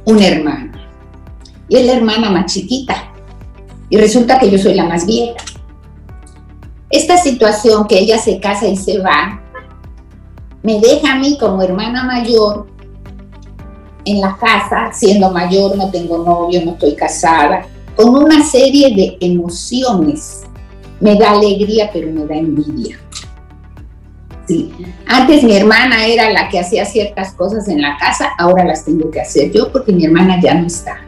una hermana y es la hermana más chiquita y resulta que yo soy la más vieja. esta situación que ella se casa y se va, me deja a mí como hermana mayor en la casa, siendo mayor, no tengo novio, no estoy casada, con una serie de emociones. Me da alegría, pero me da envidia. Sí. Antes mi hermana era la que hacía ciertas cosas en la casa, ahora las tengo que hacer yo porque mi hermana ya no está.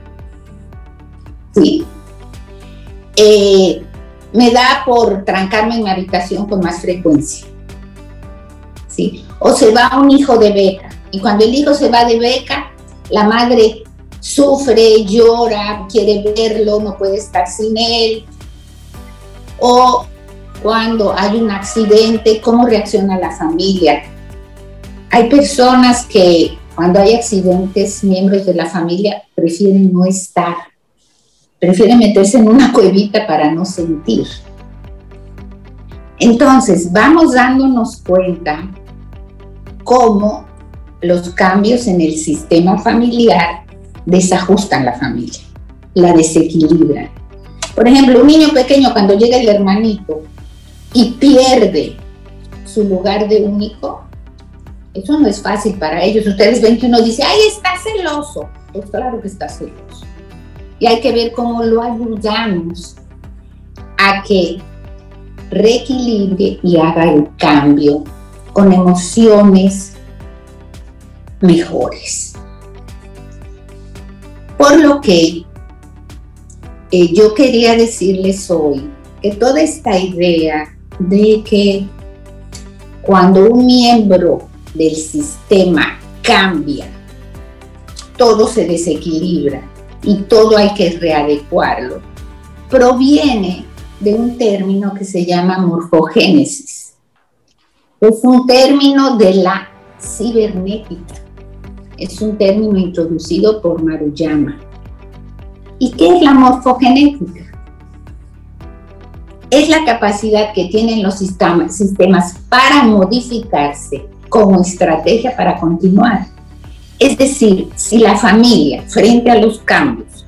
Sí. Eh, me da por trancarme en mi habitación con más frecuencia. ¿Sí? O se va un hijo de beca. Y cuando el hijo se va de beca, la madre sufre, llora, quiere verlo, no puede estar sin él. O cuando hay un accidente, ¿cómo reacciona la familia? Hay personas que cuando hay accidentes, miembros de la familia prefieren no estar prefiere meterse en una [laughs] cuevita para no sentir. Entonces, vamos dándonos cuenta cómo los cambios en el sistema familiar desajustan la familia, la desequilibran. Por ejemplo, un niño pequeño cuando llega el hermanito y pierde su lugar de único, eso no es fácil para ellos. Ustedes ven que uno dice, ay, está celoso. Pues claro que está celoso y hay que ver cómo lo ayudamos a que reequilibre y haga el cambio con emociones mejores. Por lo que yo quería decirles hoy que toda esta idea de que cuando un miembro del sistema cambia, todo se desequilibra y todo hay que readecuarlo, proviene de un término que se llama morfogénesis. Es un término de la cibernética. Es un término introducido por Maruyama. ¿Y qué es la morfogenética? Es la capacidad que tienen los sistemas, para modificarse como estrategia para continuar. Es decir, si la familia frente a los cambios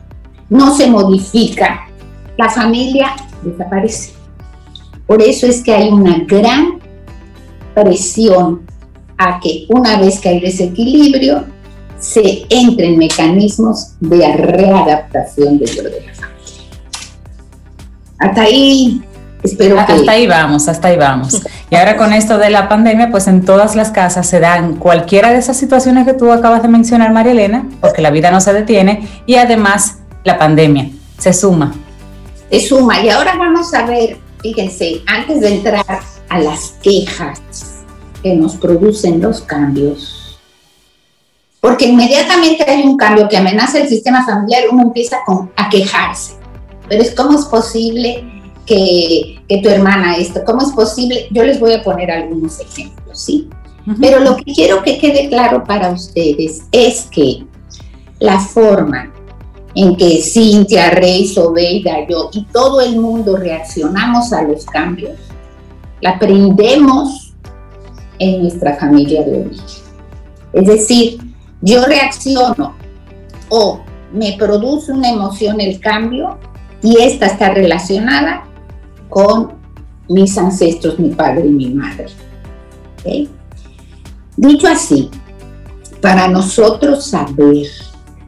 no se modifica, la familia desaparece. Por eso es que hay una gran presión a que una vez que hay desequilibrio, se entre en mecanismos de readaptación dentro de la familia. Hasta ahí Espero hasta ahí vamos, hasta ahí vamos. Y ahora con esto de la pandemia, pues en todas las casas se dan cualquiera de esas situaciones que tú acabas de mencionar, María Elena, porque la vida no se detiene y además la pandemia se suma. Se suma. Y ahora vamos a ver, fíjense, antes de entrar a las quejas que nos producen los cambios, porque inmediatamente hay un cambio que amenaza el sistema familiar, uno empieza a quejarse. Pero es cómo es posible que, tu hermana esto. ¿Cómo es posible? Yo les voy a poner algunos ejemplos, ¿sí? Pero lo que quiero que quede claro para ustedes es que la forma en que Cintia, Rey, Sobeida, yo y todo el mundo reaccionamos a los cambios, la aprendemos en nuestra familia de origen. Es decir, yo reacciono o me produce una emoción el cambio y esta está relacionada con mis ancestros, mi padre y mi madre. Dicho así, para nosotros saber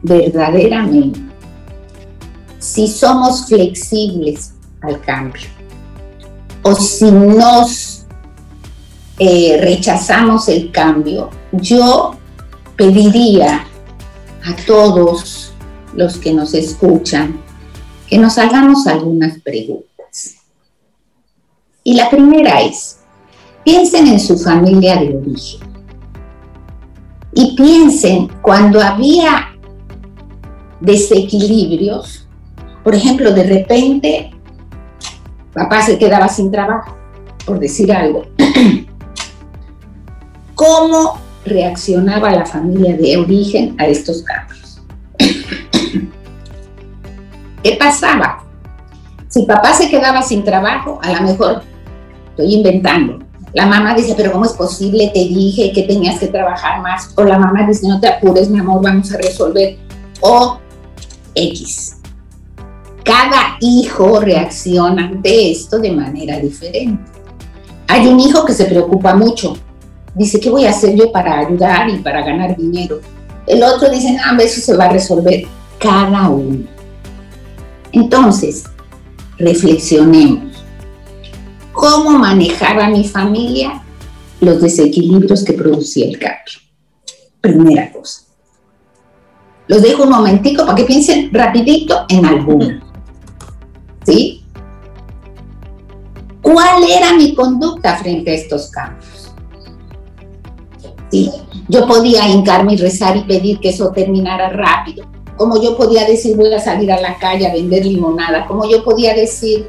verdaderamente si somos flexibles al cambio o si nos eh, rechazamos el cambio, yo pediría a todos los que nos escuchan que nos hagamos algunas preguntas. Y la primera es, piensen en su familia de origen. Y piensen cuando había desequilibrios, por ejemplo, de repente papá se quedaba sin trabajo, por decir algo. [clears throat] ¿Cómo reaccionaba la familia de origen a estos cambios? [coughs] ¿Qué pasaba? Si papá se quedaba sin trabajo, a lo mejor estoy inventando. La mamá dice, pero ¿cómo es posible? Te dije que tenías que trabajar más. O la mamá dice, no te apures, mi amor, vamos a resolver. O X. Cada hijo reacciona ante esto de manera diferente. Hay un hijo que se preocupa mucho. Dice, ¿qué voy a hacer yo para ayudar y para ganar dinero? El otro dice, no, eso se va a resolver cada uno. Entonces, reflexionemos. ¿Cómo manejaba mi familia los desequilibrios que producía el cambio? Primera cosa. Los dejo un momentico para que piensen rapidito en alguno. ¿Sí? ¿Cuál era mi conducta frente a estos cambios? ¿Sí? Yo podía hincarme y rezar y pedir que eso terminara rápido. Como yo podía decir, voy a salir a la calle a vender limonada. Como yo podía decir,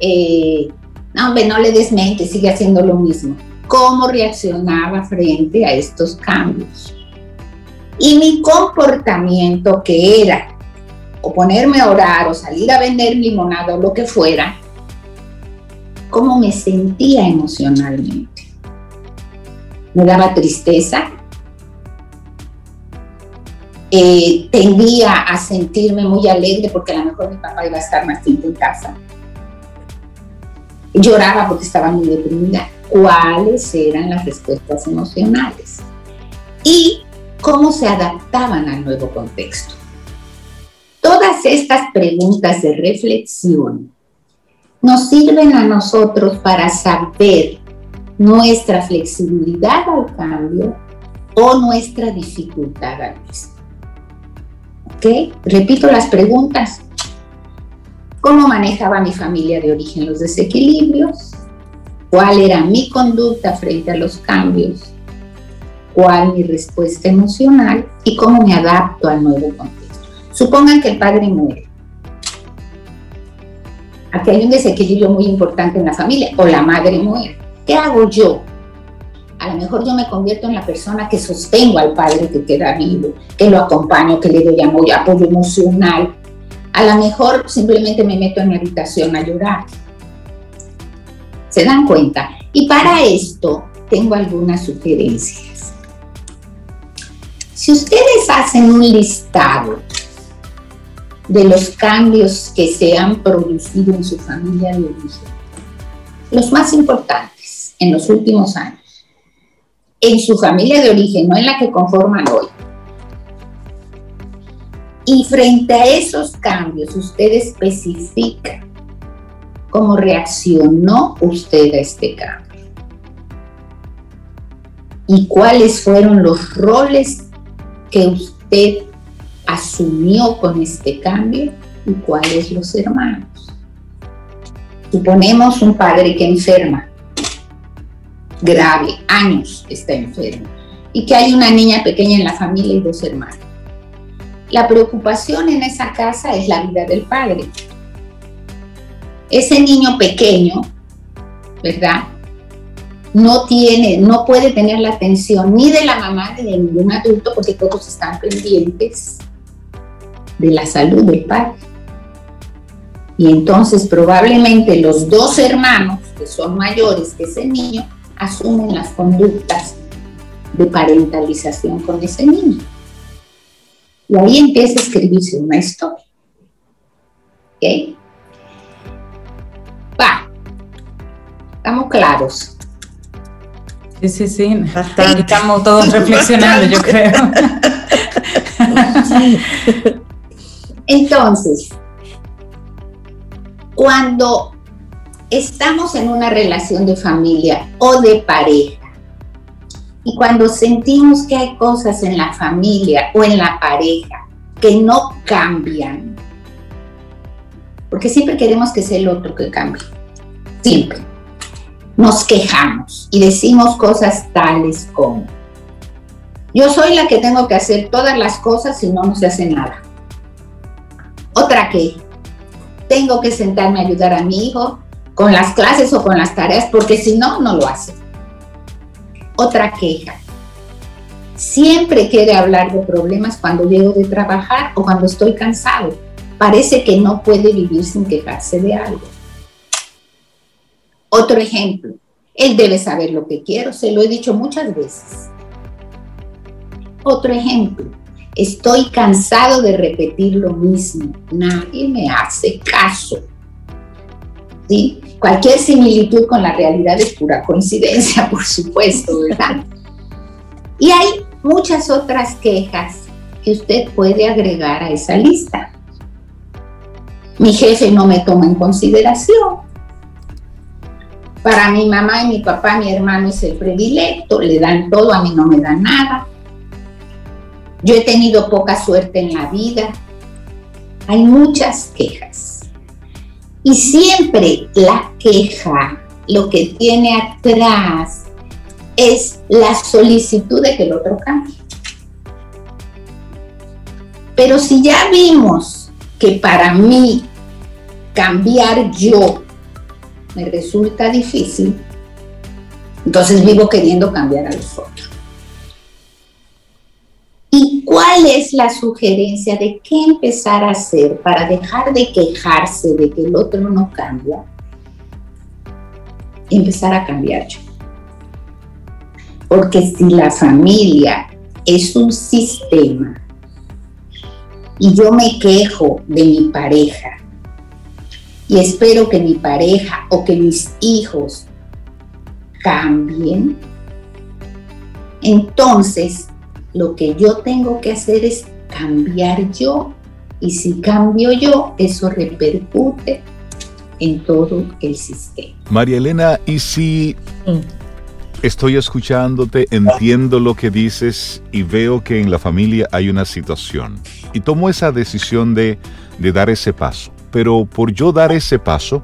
eh, no, hombre, no le desmente, sigue haciendo lo mismo. ¿Cómo reaccionaba frente a estos cambios? Y mi comportamiento, que era o ponerme a orar o salir a vender limonada o lo que fuera, cómo me sentía emocionalmente. Me daba tristeza, eh, tendía a sentirme muy alegre porque a lo mejor mi papá iba a estar más tiempo en casa. Lloraba porque estaba muy deprimida. ¿Cuáles eran las respuestas emocionales? Y cómo se adaptaban al nuevo contexto. Todas estas preguntas de reflexión nos sirven a nosotros para saber nuestra flexibilidad al cambio o nuestra dificultad al mismo. ¿Ok? Repito las preguntas. ¿Cómo manejaba mi familia de origen los desequilibrios? ¿Cuál era mi conducta frente a los cambios? ¿Cuál mi respuesta emocional? ¿Y cómo me adapto al nuevo contexto? Supongan que el padre muere Aquí hay un desequilibrio muy importante en la familia o la madre muere. ¿Qué hago yo? A lo mejor yo me convierto en la persona que sostengo al padre que queda vivo, que lo acompaño, que le doy apoyo emocional. A lo mejor simplemente me meto en mi habitación a llorar. ¿Se dan cuenta? Y para esto tengo algunas sugerencias. Si ustedes hacen un listado de los cambios que se han producido en su familia de origen. Los más importantes en los últimos años. En su familia de origen, no en la que conforman hoy. Y frente a esos cambios, usted especifica cómo reaccionó usted a este cambio. Y cuáles fueron los roles que usted asumió con este cambio y cuáles los hermanos. Suponemos un padre que enferma, grave, años está enfermo, y que hay una niña pequeña en la familia y dos hermanos. La preocupación en esa casa es la vida del padre. Ese niño pequeño, ¿verdad? No tiene, no puede tener la atención ni de la mamá ni de ningún adulto porque todos están pendientes de la salud del padre. Y entonces probablemente los dos hermanos, que son mayores que ese niño, asumen las conductas de parentalización con ese niño. Y ahí empieza a escribirse una historia. ¿Ok? Va. Estamos claros. Sí, sí, sí. Estamos todos reflexionando, yo creo. Entonces, cuando estamos en una relación de familia o de pareja, y cuando sentimos que hay cosas en la familia o en la pareja que no cambian, porque siempre queremos que sea el otro que cambie, siempre. Nos quejamos y decimos cosas tales como, yo soy la que tengo que hacer todas las cosas y no, no se hace nada. Otra que tengo que sentarme a ayudar a mi hijo con las clases o con las tareas, porque si no, no lo hace. Otra queja. Siempre quiere hablar de problemas cuando llego de trabajar o cuando estoy cansado. Parece que no puede vivir sin quejarse de algo. Otro ejemplo. Él debe saber lo que quiero, se lo he dicho muchas veces. Otro ejemplo Estoy cansado de repetir lo mismo. Nadie me hace caso. ¿Sí? Cualquier similitud con la realidad es pura coincidencia, [laughs] por supuesto, ¿verdad? Y hay muchas otras quejas que usted puede agregar a esa lista. Mi jefe no me toma en consideración. Para mi mamá y mi papá, mi hermano es el predilecto, le dan todo, a mí no me dan nada. Yo he tenido poca suerte en la vida. Hay muchas quejas. Y siempre la queja, lo que tiene atrás, es la solicitud de que el otro cambie. Pero si ya vimos que para mí cambiar yo me resulta difícil, entonces vivo queriendo cambiar a los otros. ¿Y cuál es la sugerencia de qué empezar a hacer para dejar de quejarse de que el otro no cambia? Empezar a cambiar yo. Porque si la familia es un sistema y yo me quejo de mi pareja y espero que mi pareja o que mis hijos cambien, entonces lo que yo tengo que hacer es cambiar yo. Y si cambio yo, eso repercute en todo el sistema. María Elena, ¿y si mm. estoy escuchándote, entiendo lo que dices y veo que en la familia hay una situación? Y tomo esa decisión de, de dar ese paso. Pero por yo dar ese paso,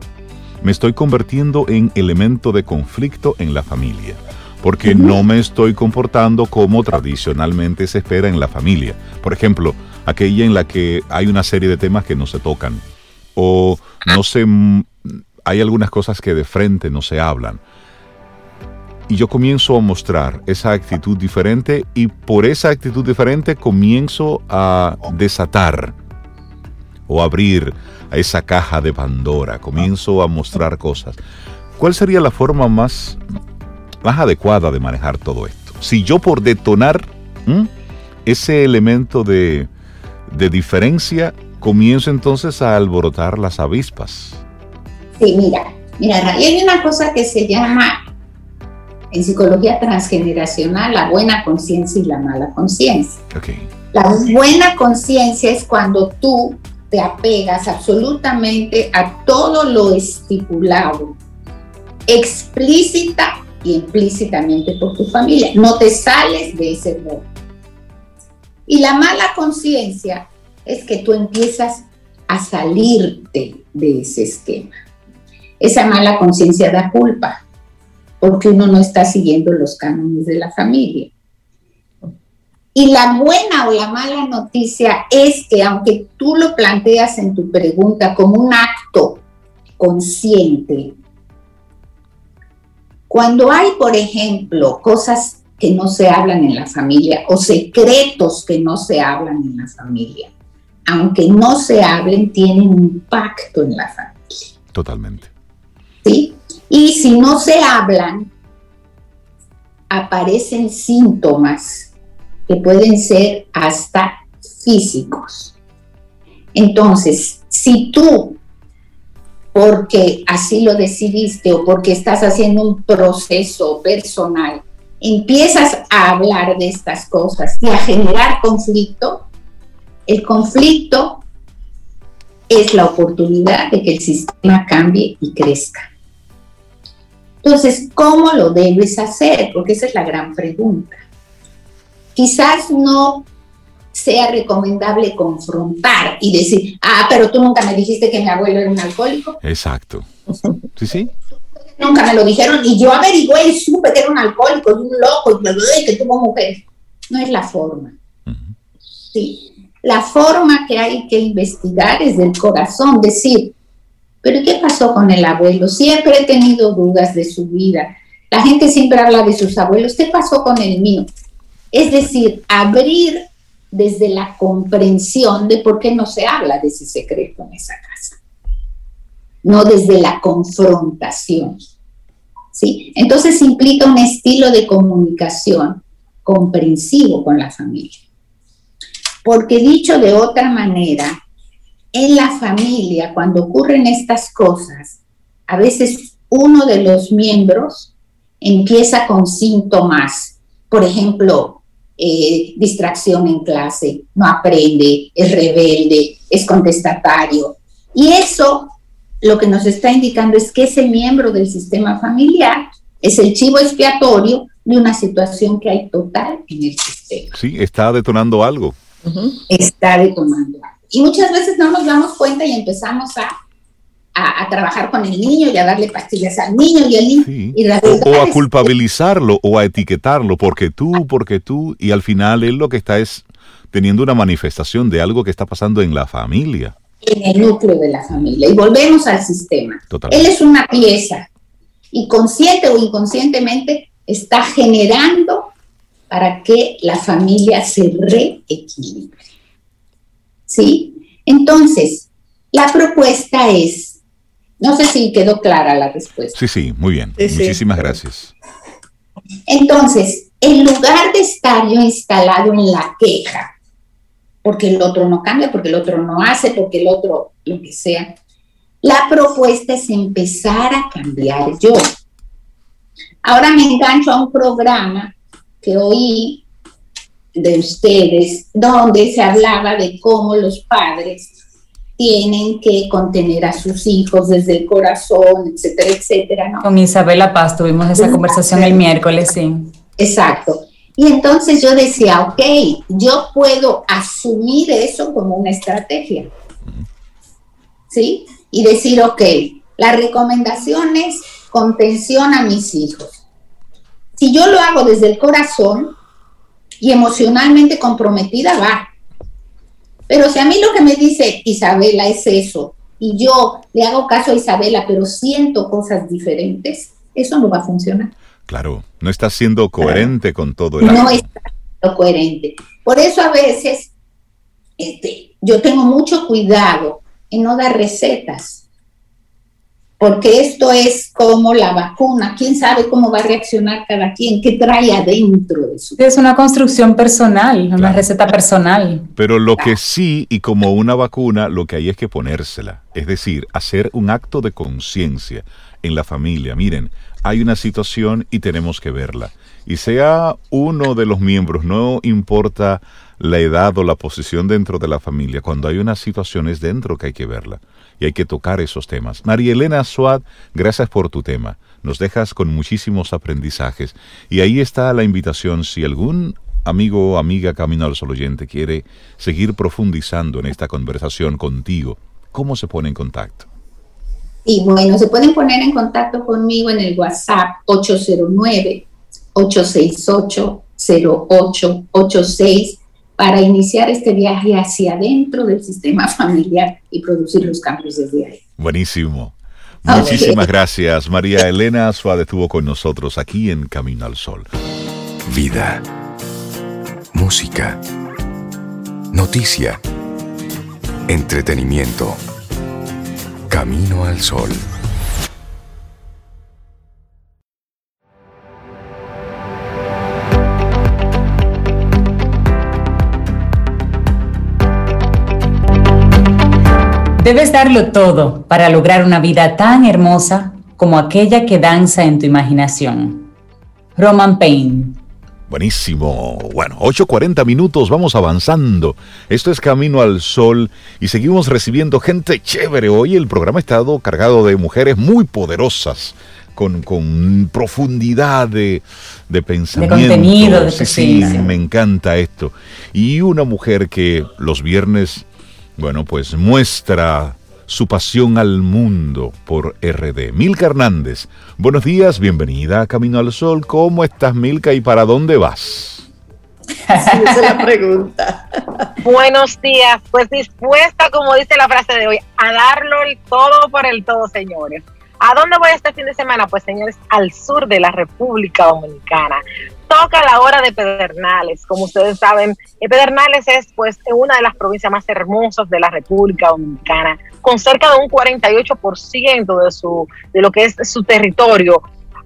me estoy convirtiendo en elemento de conflicto en la familia porque no me estoy comportando como tradicionalmente se espera en la familia. Por ejemplo, aquella en la que hay una serie de temas que no se tocan o no se hay algunas cosas que de frente no se hablan. Y yo comienzo a mostrar esa actitud diferente y por esa actitud diferente comienzo a desatar o abrir a esa caja de Pandora, comienzo a mostrar cosas. ¿Cuál sería la forma más más adecuada de manejar todo esto. Si yo por detonar ese elemento de, de diferencia comienzo entonces a alborotar las avispas. Sí, mira, mira, hay una cosa que se llama en psicología transgeneracional la buena conciencia y la mala conciencia. Okay. La buena conciencia es cuando tú te apegas absolutamente a todo lo estipulado, explícita y implícitamente por tu familia. No te sales de ese rol. Y la mala conciencia es que tú empiezas a salirte de ese esquema. Esa mala conciencia da culpa porque uno no está siguiendo los cánones de la familia. Y la buena o la mala noticia es que aunque tú lo planteas en tu pregunta como un acto consciente, cuando hay, por ejemplo, cosas que no se hablan en la familia o secretos que no se hablan en la familia, aunque no se hablen, tienen impacto en la familia. Totalmente. ¿Sí? Y si no se hablan, aparecen síntomas que pueden ser hasta físicos. Entonces, si tú porque así lo decidiste o porque estás haciendo un proceso personal, empiezas a hablar de estas cosas y a generar conflicto, el conflicto es la oportunidad de que el sistema cambie y crezca. Entonces, ¿cómo lo debes hacer? Porque esa es la gran pregunta. Quizás no sea recomendable confrontar y decir, ah, pero tú nunca me dijiste que mi abuelo era un alcohólico. Exacto. Sí, sí. Nunca me lo dijeron y yo averigué y supe que era un alcohólico, un loco y que tuvo mujeres. No es la forma. Sí. La forma que hay que investigar es del corazón, decir, pero ¿qué pasó con el abuelo? Siempre he tenido dudas de su vida. La gente siempre habla de sus abuelos. ¿Qué pasó con el mío? Es decir, abrir desde la comprensión de por qué no se habla de ese secreto en esa casa, no desde la confrontación. ¿sí? Entonces implica un estilo de comunicación comprensivo con la familia. Porque dicho de otra manera, en la familia, cuando ocurren estas cosas, a veces uno de los miembros empieza con síntomas, por ejemplo, eh, distracción en clase, no aprende, es rebelde, es contestatario. Y eso lo que nos está indicando es que ese miembro del sistema familiar es el chivo expiatorio de una situación que hay total en el sistema. Sí, está detonando algo. Está detonando algo. Y muchas veces no nos damos cuenta y empezamos a a, trabajar con el niño y a darle pastillas al niño y el o, a culpabilizarlo o a etiquetarlo porque tú, porque tú, y al final él lo que está es teniendo una manifestación de algo que está pasando en la familia. En el núcleo de la familia. Y volvemos al sistema. Él es una pieza y consciente o inconscientemente está generando para que la familia se reequilibre. ¿Sí? Entonces, la propuesta es no sé si quedó clara la respuesta. Sí, sí, muy bien. Muchísimas gracias. Entonces, en lugar de estar yo instalado en la queja, porque el otro no cambia, porque el otro no hace, porque el otro lo que sea, la propuesta es empezar a cambiar yo. Ahora me engancho a un programa que oí de ustedes, donde se hablaba de cómo los padres tienen que contener a sus hijos desde el corazón, etcétera, etcétera. Con Isabela Paz tuvimos esa conversación el miércoles, sí. Exacto. Y entonces yo decía, ok, yo puedo asumir eso como una estrategia. ¿Sí? Y decir, ok, la recomendación es contención a mis hijos. Si yo lo hago desde el corazón y emocionalmente comprometida, va, pero si a mí lo que me dice Isabela es eso, y yo le hago caso a Isabela, pero siento cosas diferentes, eso no va a funcionar. Claro, no está siendo coherente con todo el No está siendo coherente. Por eso a veces este, yo tengo mucho cuidado en no dar recetas porque esto es como la vacuna, quién sabe cómo va a reaccionar cada quien, qué trae adentro de su. Es una construcción personal, una receta personal. Pero lo que sí, y como una vacuna, lo que hay es que ponérsela, es decir, hacer un acto de conciencia en la familia. Miren, hay una situación y tenemos que verla. Y sea uno de los miembros, no importa la edad o la posición dentro de la familia, cuando hay una situación es dentro que hay que verla y hay que tocar esos temas. María Elena Suad, gracias por tu tema. Nos dejas con muchísimos aprendizajes. Y ahí está la invitación. Si algún amigo o amiga Camino al Sol oyente quiere seguir profundizando en esta conversación contigo, ¿cómo se pone en contacto? Y bueno, se pueden poner en contacto conmigo en el WhatsApp 809 868 0886 para iniciar este viaje hacia adentro del sistema familiar y producir los cambios desde ahí. Buenísimo. Muchísimas gracias. María Elena Suárez estuvo con nosotros aquí en Camino al Sol. Vida. Música. Noticia. Entretenimiento. Camino al Sol. Debes darlo todo para lograr una vida tan hermosa como aquella que danza en tu imaginación. Roman Payne. Buenísimo. Bueno, 8.40 minutos, vamos avanzando. Esto es Camino al Sol y seguimos recibiendo gente chévere. Hoy el programa ha estado cargado de mujeres muy poderosas. Con, profundidad de, de pensamiento. De contenido, de sí, sí, me encanta esto. Y una mujer que los viernes bueno, pues muestra su pasión al mundo por RD. Milka Hernández, buenos días, bienvenida a Camino al Sol. ¿Cómo estás, Milka, y para dónde vas? esa es la pregunta. Buenos días, pues dispuesta, como dice la frase de hoy, a darlo el todo por el todo, señores. ¿A dónde voy este fin de semana? Pues señores, al sur de la República Dominicana toca la hora de Pedernales. Como ustedes saben, eh, Pedernales es pues una de las provincias más hermosas de la República Dominicana, con cerca de un 48% de, su, de lo que es su territorio,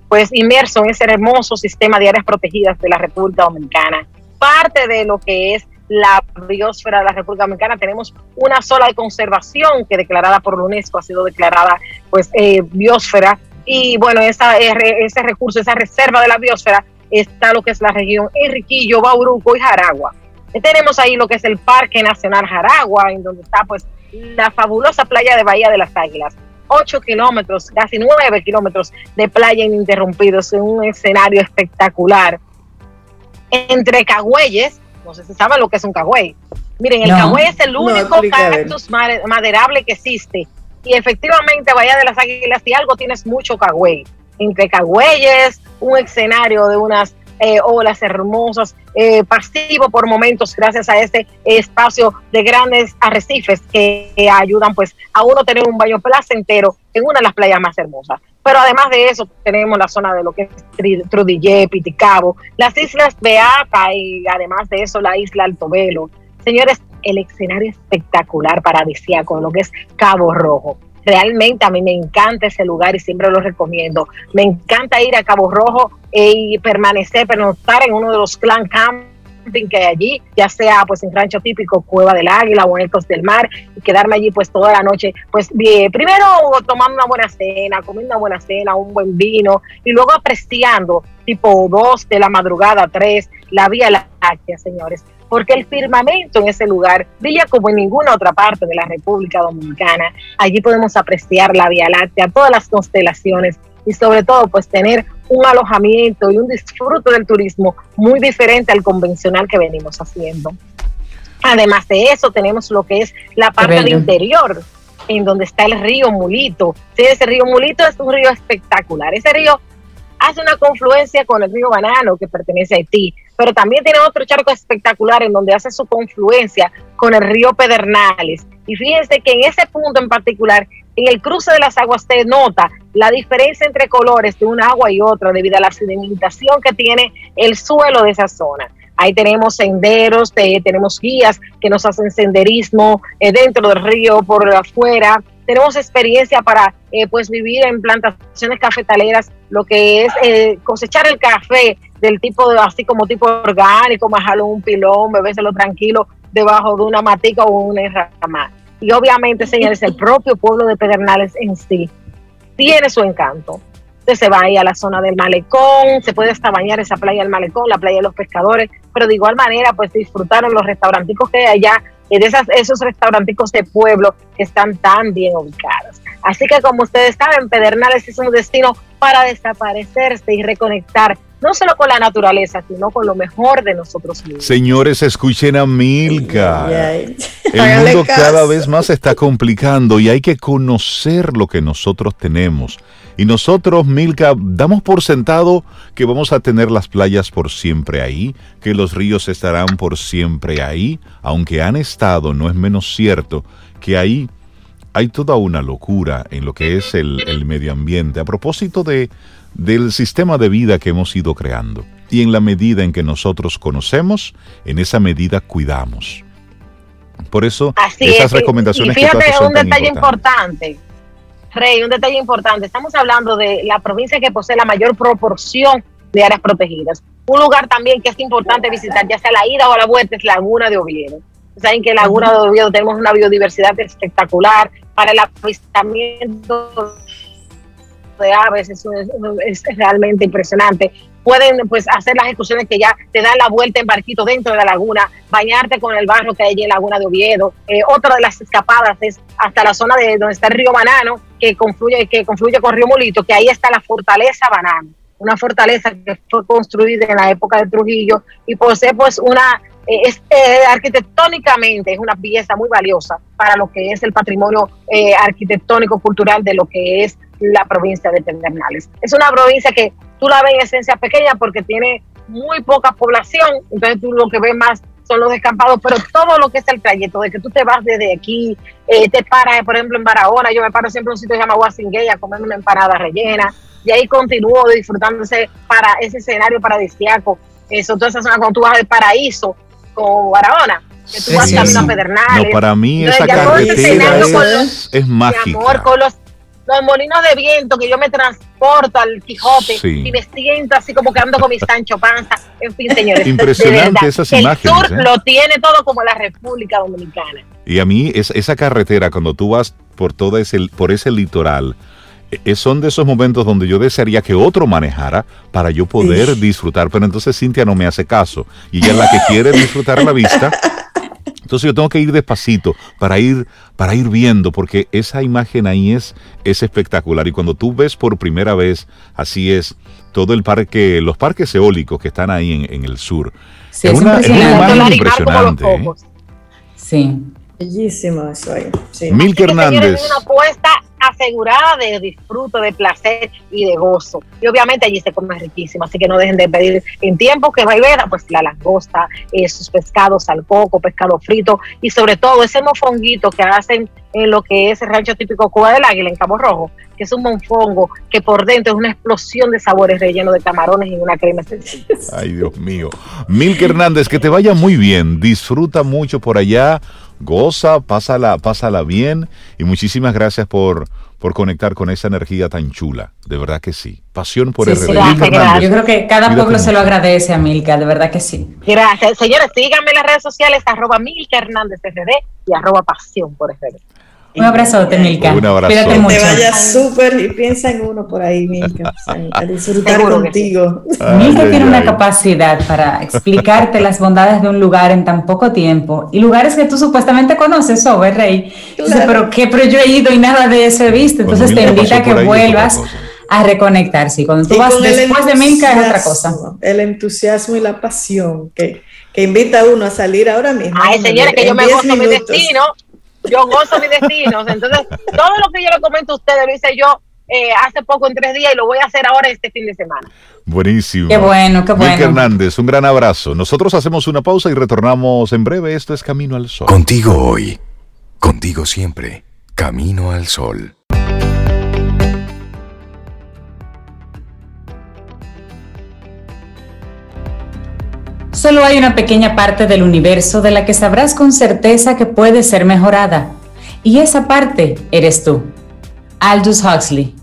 pues inmerso en ese hermoso sistema de áreas protegidas de la República Dominicana. Parte de lo que es la biosfera de la República Dominicana. Tenemos una sola de conservación que declarada por la UNESCO ha sido declarada pues eh, biosfera y bueno, esa, ese recurso, esa reserva de la biosfera está lo que es la región Enriquillo, Bauruco y Jaragua. tenemos ahí lo que es el Parque Nacional Jaragua, en donde está pues la fabulosa playa de Bahía de las Águilas. 8 kilómetros, casi 9 kilómetros de playa ininterrumpidos en un escenario espectacular. Entre cagüeyes, no sé si saben lo que es un cagüey. Miren, el cagüey es el único cactus maderable que existe. Y efectivamente, Bahía de las Águilas, si algo tienes mucho cagüey. Entre cagüeyes, un escenario de unas eh, olas hermosas, eh, pasivo por momentos gracias a este espacio de grandes arrecifes que ayudan pues a uno tener un baño placentero en una de las playas más hermosas. Pero además de eso tenemos la zona de lo que es Trudillé, Piticabo, las islas Beata y además de eso la isla Altobelo. Señores, el escenario espectacular paradisíaco, lo que es Cabo Rojo. Realmente a mí me encanta ese lugar y siempre lo recomiendo. Me encanta ir a Cabo Rojo e, y permanecer, pernoctar en uno de los clan que allí, ya sea pues en rancho típico Cueva del Águila o en del Mar, y quedarme allí pues toda la noche, pues bien, primero tomando una buena cena, comiendo una buena cena, un buen vino, y luego apreciando tipo dos de la madrugada, tres, la Vía Láctea, señores porque el firmamento en ese lugar brilla como en ninguna otra parte de la República Dominicana. Allí podemos apreciar la Vía Láctea, todas las constelaciones y sobre todo pues tener un alojamiento y un disfrute del turismo muy diferente al convencional que venimos haciendo. Además de eso tenemos lo que es la parte del interior, en donde está el río Mulito. Sí, ese río Mulito es un río espectacular. Ese río hace una confluencia con el río Banano que pertenece a Haití pero también tiene otro charco espectacular en donde hace su confluencia con el río Pedernales. Y fíjense que en ese punto en particular, en el cruce de las aguas se nota la diferencia entre colores de un agua y otra debido a la sedimentación que tiene el suelo de esa zona. Ahí tenemos senderos, tenemos guías que nos hacen senderismo eh, dentro del río, por afuera. Tenemos experiencia para eh, pues vivir en plantaciones cafetaleras, lo que es eh, cosechar el café del tipo de, así como tipo orgánico, majalo un pilón, bebéselo tranquilo debajo de una matica o una rama. Y obviamente, señores, el propio pueblo de Pedernales en sí tiene su encanto. Usted se va ahí a la zona del malecón, se puede hasta bañar esa playa del malecón, la playa de los pescadores, pero de igual manera, pues disfrutaron los restauranticos que hay allá, y de esas, esos restauranticos de pueblo que están tan bien ubicados. Así que como ustedes saben, Pedernales es un destino para desaparecerse y reconectar no solo con la naturaleza, sino con lo mejor de nosotros mismos. Señores, escuchen a Milka. El mundo cada vez más se está complicando y hay que conocer lo que nosotros tenemos. Y nosotros, Milka, damos por sentado que vamos a tener las playas por siempre ahí, que los ríos estarán por siempre ahí, aunque han estado, no es menos cierto que ahí hay toda una locura en lo que es el, el medio ambiente. A propósito de del sistema de vida que hemos ido creando. Y en la medida en que nosotros conocemos, en esa medida cuidamos. Por eso, esas recomendaciones y fíjate, un detalle importante. Rey, un detalle importante. Estamos hablando de la provincia que posee la mayor proporción de áreas protegidas. Un lugar también que es importante visitar, ya sea la ida o la vuelta, es Laguna de Oviedo. Saben que en Laguna de Oviedo tenemos una biodiversidad espectacular para el avistamiento de aves, es, realmente impresionante. Pueden pues hacer las excursiones que ya te dan la vuelta en barquito dentro de la laguna, bañarte con el barro que hay en la laguna de Oviedo. Eh, otra de las escapadas es hasta la zona de donde está el río Banano, que confluye, que confluye con Río Molito, que ahí está la fortaleza Banano, una fortaleza que fue construida en la época de Trujillo y posee pues una eh, es, eh, arquitectónicamente es una pieza muy valiosa para lo que es el patrimonio arquitectónico cultural de lo que es la provincia de Pedernales. Es una provincia que tú la ves en esencia pequeña porque tiene muy poca población, entonces tú lo que ves más son los descampados, pero todo lo que es el trayecto, de que tú te vas desde aquí, eh, te paras, por ejemplo, en Barahona, yo me paro siempre en un sitio que se llama Guasinguey a comer una empanada rellena, y ahí continúo disfrutándose para ese escenario paradisíaco, eso, toda esa zona, cuando tú vas del paraíso con Barahona, que tú vas a Pedernales. No, para mí esa carretera es, es mágica. Amor, con los los molinos de viento que yo me transporto porto al Quijote y me siento así como que ando con mi Sancho Panza. En fin, señores. Impresionante esas imágenes. El sur ¿eh? lo tiene todo como la República Dominicana. Y a mí es, esa carretera, cuando tú vas por todo ese, por ese litoral, e, son de esos momentos donde yo desearía que otro manejara para yo poder disfrutar. Pero entonces Cintia no me hace caso. Y ella es la que quiere disfrutar la vista. [laughs] Entonces yo tengo que ir despacito para ir, para ir viendo, porque esa imagen ahí es, es espectacular. Y cuando tú ves por primera vez, así es, todo el parque, los parques eólicos que están ahí en, el sur. Sí, es, una, imagen impresionante. ¿eh? Sí. Bellísimo eso ahí. Sí. Milka Hernández asegurada de disfrute, de placer y de gozo. Y obviamente allí se come riquísimo, así que no dejen de pedir en tiempo que va y veda, pues la langosta, sus pescados al coco, pescado frito y sobre todo ese mofonguito que hacen en lo que es el rancho típico Cuba del Águila en Cabo Rojo, que es un monfongo que por dentro es una explosión de sabores relleno de camarones y una crema. Ay, Dios mío. Milka Hernández, que te vaya muy bien. Disfruta mucho por allá goza, pásala, pásala bien y muchísimas gracias por, por conectar con esa energía tan chula. De verdad que sí. Pasión por el RD. Yo creo que cada pueblo se lo agradece a Milka, de verdad que sí. Gracias. Señores, síganme en las redes sociales, arroba Milka Hernández RD y arroba Pasión por RD. Un abrazote, Milka. Un abrazo. Cuídate mucho. Que te vayas súper y piensa en uno por ahí, Milka. A disfrutar contigo. Milka tiene una capacidad para explicarte las bondades de un lugar en tan poco tiempo y lugares que tú supuestamente conoces, sobre Rey. pero ¿qué? Pero yo he ido y nada de eso he visto. Entonces te invita a que vuelvas a reconectarse. Cuando tú vas después de Milka es otra cosa. El entusiasmo y la pasión que, que invita a uno a salir ahora mismo. Ay, señora, que yo me gozo mi destino yo gozo mi destino. Entonces, todo lo que yo le comento a ustedes lo hice yo eh, hace poco en tres días y lo voy a hacer ahora este fin de semana. Buenísimo. Qué bueno, qué bueno. Hernández, un gran abrazo. Nosotros hacemos una pausa y retornamos en breve. Esto es Camino al Sol. Contigo hoy, contigo siempre. Camino al Sol. Solo hay una pequeña parte del universo de la que sabrás con certeza que puede ser mejorada. Y esa parte eres tú. Aldous Huxley.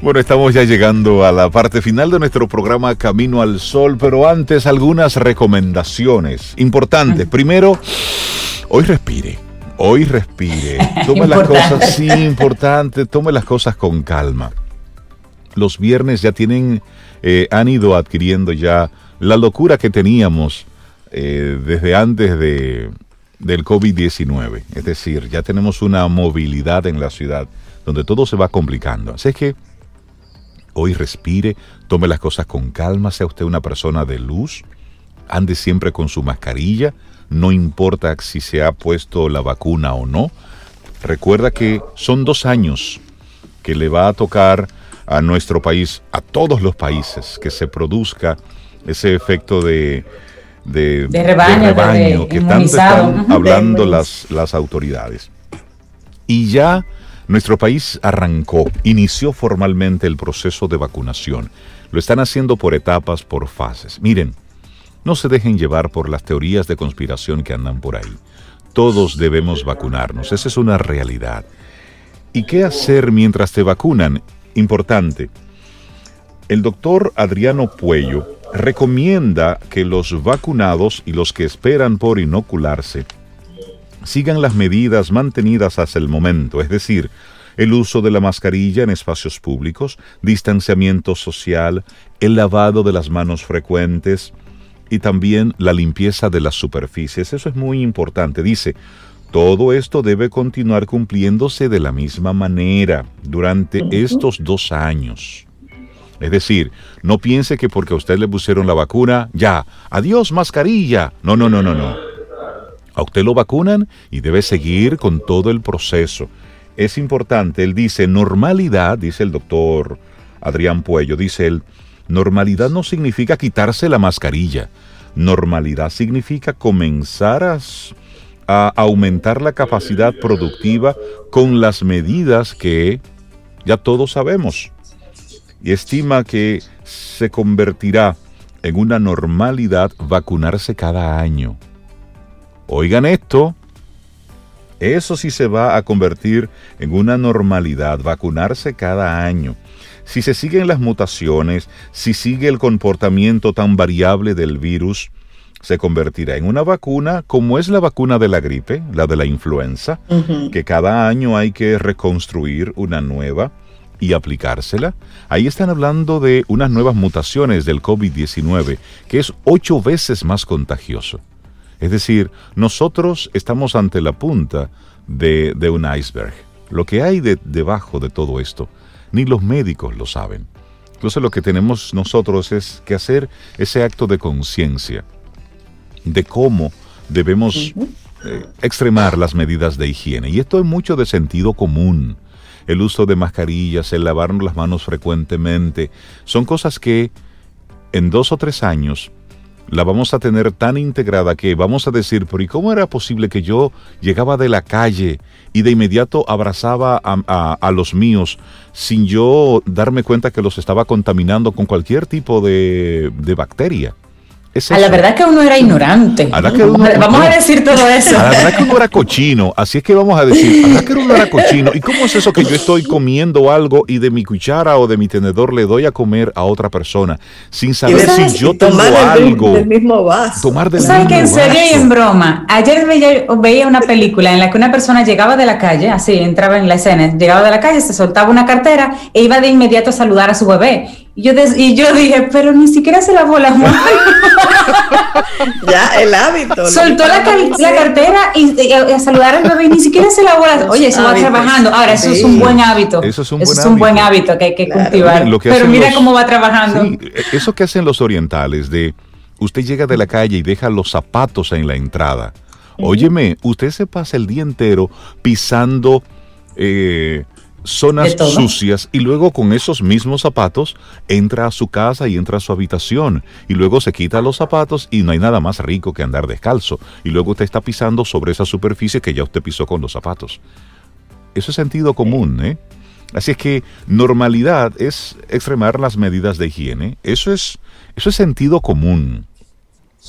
Bueno, estamos ya llegando a la parte final de nuestro programa Camino al Sol, pero antes algunas recomendaciones importantes. Primero, hoy respire. Hoy respire. [laughs] Tome las cosas, sí, importante, tome las cosas con calma. Los viernes ya tienen, eh, han ido adquiriendo ya la locura que teníamos eh, desde antes de, del COVID-19. Es decir, ya tenemos una movilidad en la ciudad donde todo se va complicando. Así que hoy respire, tome las cosas con calma, sea usted una persona de luz, ande siempre con su mascarilla, no importa si se ha puesto la vacuna o no. Recuerda que son dos años que le va a tocar a nuestro país, a todos los países, que se produzca ese efecto de, de, rebaño, que tanto están hablando [laughs] las, las autoridades. Y ya nuestro país arrancó, inició formalmente el proceso de vacunación. Lo están haciendo por etapas, por fases. Miren, no se dejen llevar por las teorías de conspiración que andan por ahí. Todos debemos vacunarnos, esa es una realidad. ¿Y qué hacer mientras te vacunan? Importante. El doctor Adriano Puello recomienda que los vacunados y los que esperan por inocularse sigan las medidas mantenidas hasta el momento, es decir, el uso de la mascarilla en espacios públicos, distanciamiento social, el lavado de las manos frecuentes y también la limpieza de las superficies. Eso es muy importante. Dice, todo esto debe continuar cumpliéndose de la misma manera durante estos dos años. Es decir, no piense que porque a usted le pusieron la vacuna, ya, adiós mascarilla. No, no, no, no, no. A usted lo vacunan y debe seguir con todo el proceso. Es importante, él dice, normalidad, dice el doctor Adrián Puello, dice él, normalidad no significa quitarse la mascarilla. Normalidad significa comenzar a, a aumentar la capacidad productiva con las medidas que ya todos sabemos y estima que se convertirá en una normalidad vacunarse cada año. Oigan esto, eso sí se va a convertir en una normalidad, vacunarse cada año. si se siguen las mutaciones, si sigue el comportamiento tan variable del virus, se convertirá en una vacuna como es la vacuna de la gripe, la de la influenza, que cada año hay que reconstruir una nueva y aplicársela. Ahí están hablando de unas nuevas mutaciones del COVID-19, que es ocho veces más contagioso. Es decir, nosotros estamos ante la punta de, un iceberg. Lo que hay debajo de todo esto, ni los médicos lo saben. Entonces lo que tenemos nosotros es que hacer ese acto de conciencia de cómo debemos eh, extremar las medidas de higiene. Y esto es mucho de sentido común. El uso de mascarillas, el lavarnos las manos frecuentemente, son cosas que en dos o tres años la vamos a tener tan integrada que vamos a decir, pero ¿y cómo era posible que yo llegaba de la calle y de inmediato abrazaba a, los míos sin yo darme cuenta que los estaba contaminando con cualquier tipo de bacteria? A la verdad que uno era ignorante. vamos, a, decir todo eso. A la verdad que uno era cochino. Así es que vamos a decir, a la verdad que uno era cochino. ¿Y cómo es eso que yo estoy comiendo algo y de mi cuchara o de mi tenedor le doy a comer a otra persona sin saber si yo tomo algo? Del mismo vaso. Tomar del ¿Sabes que en serio y en broma? Ayer veía, veía una película en la que una persona llegaba de la calle, así entraba en la escena, llegaba de la calle, se soltaba una cartera e iba de inmediato a saludar a su bebé y yo, y yo dije, pero ni siquiera se lavó las manos. [laughs] ya, el hábito. Soltó la, la, cartera y, a saludar al bebé y ni siquiera se lavó las Oye, eso va trabajando. Ahora, eso es un buen hábito. Eso es un, buen, hábito. que hay que cultivar. pero mira cómo va trabajando. eso que hacen los orientales de usted llega de la calle y deja los zapatos en la entrada. Óyeme, usted se pasa el día entero pisando eh, zonas sucias y luego con esos mismos zapatos entra a su casa y entra a su habitación y luego se quita los zapatos y no hay nada más rico que andar descalzo y luego usted está pisando sobre esa superficie que ya usted pisó con los zapatos. Eso es sentido común, ¿eh? Así es que normalidad es extremar las medidas de higiene. Eso es, eso es sentido común.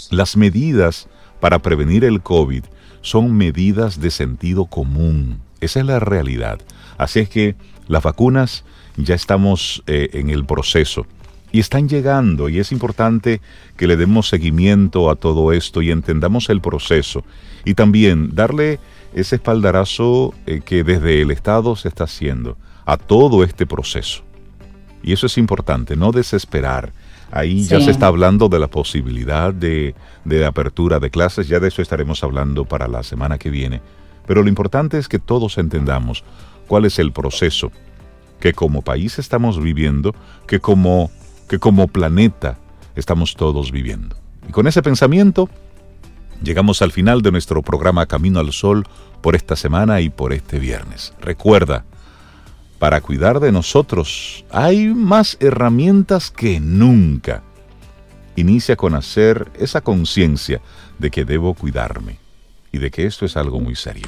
Las medidas para prevenir el COVID son medidas de sentido común. Esa es la realidad. Así es que las vacunas ya estamos eh, en el proceso y están llegando y es importante que le demos seguimiento a todo esto y entendamos el proceso y también darle ese espaldarazo eh, que desde el Estado se está haciendo a todo este proceso. Y eso es importante, no desesperar. Ahí ya se está hablando de la posibilidad de, de apertura de clases, ya de eso estaremos hablando para la semana que viene. Pero lo importante es que todos entendamos cuál es el proceso que como país estamos viviendo, que como, que como planeta estamos todos viviendo. Y con ese pensamiento llegamos al final de nuestro programa Camino al Sol por esta semana y por este viernes. Recuerda, para cuidar de nosotros hay más herramientas que nunca. Inicia con hacer esa conciencia de que debo cuidarme y de que esto es algo muy serio.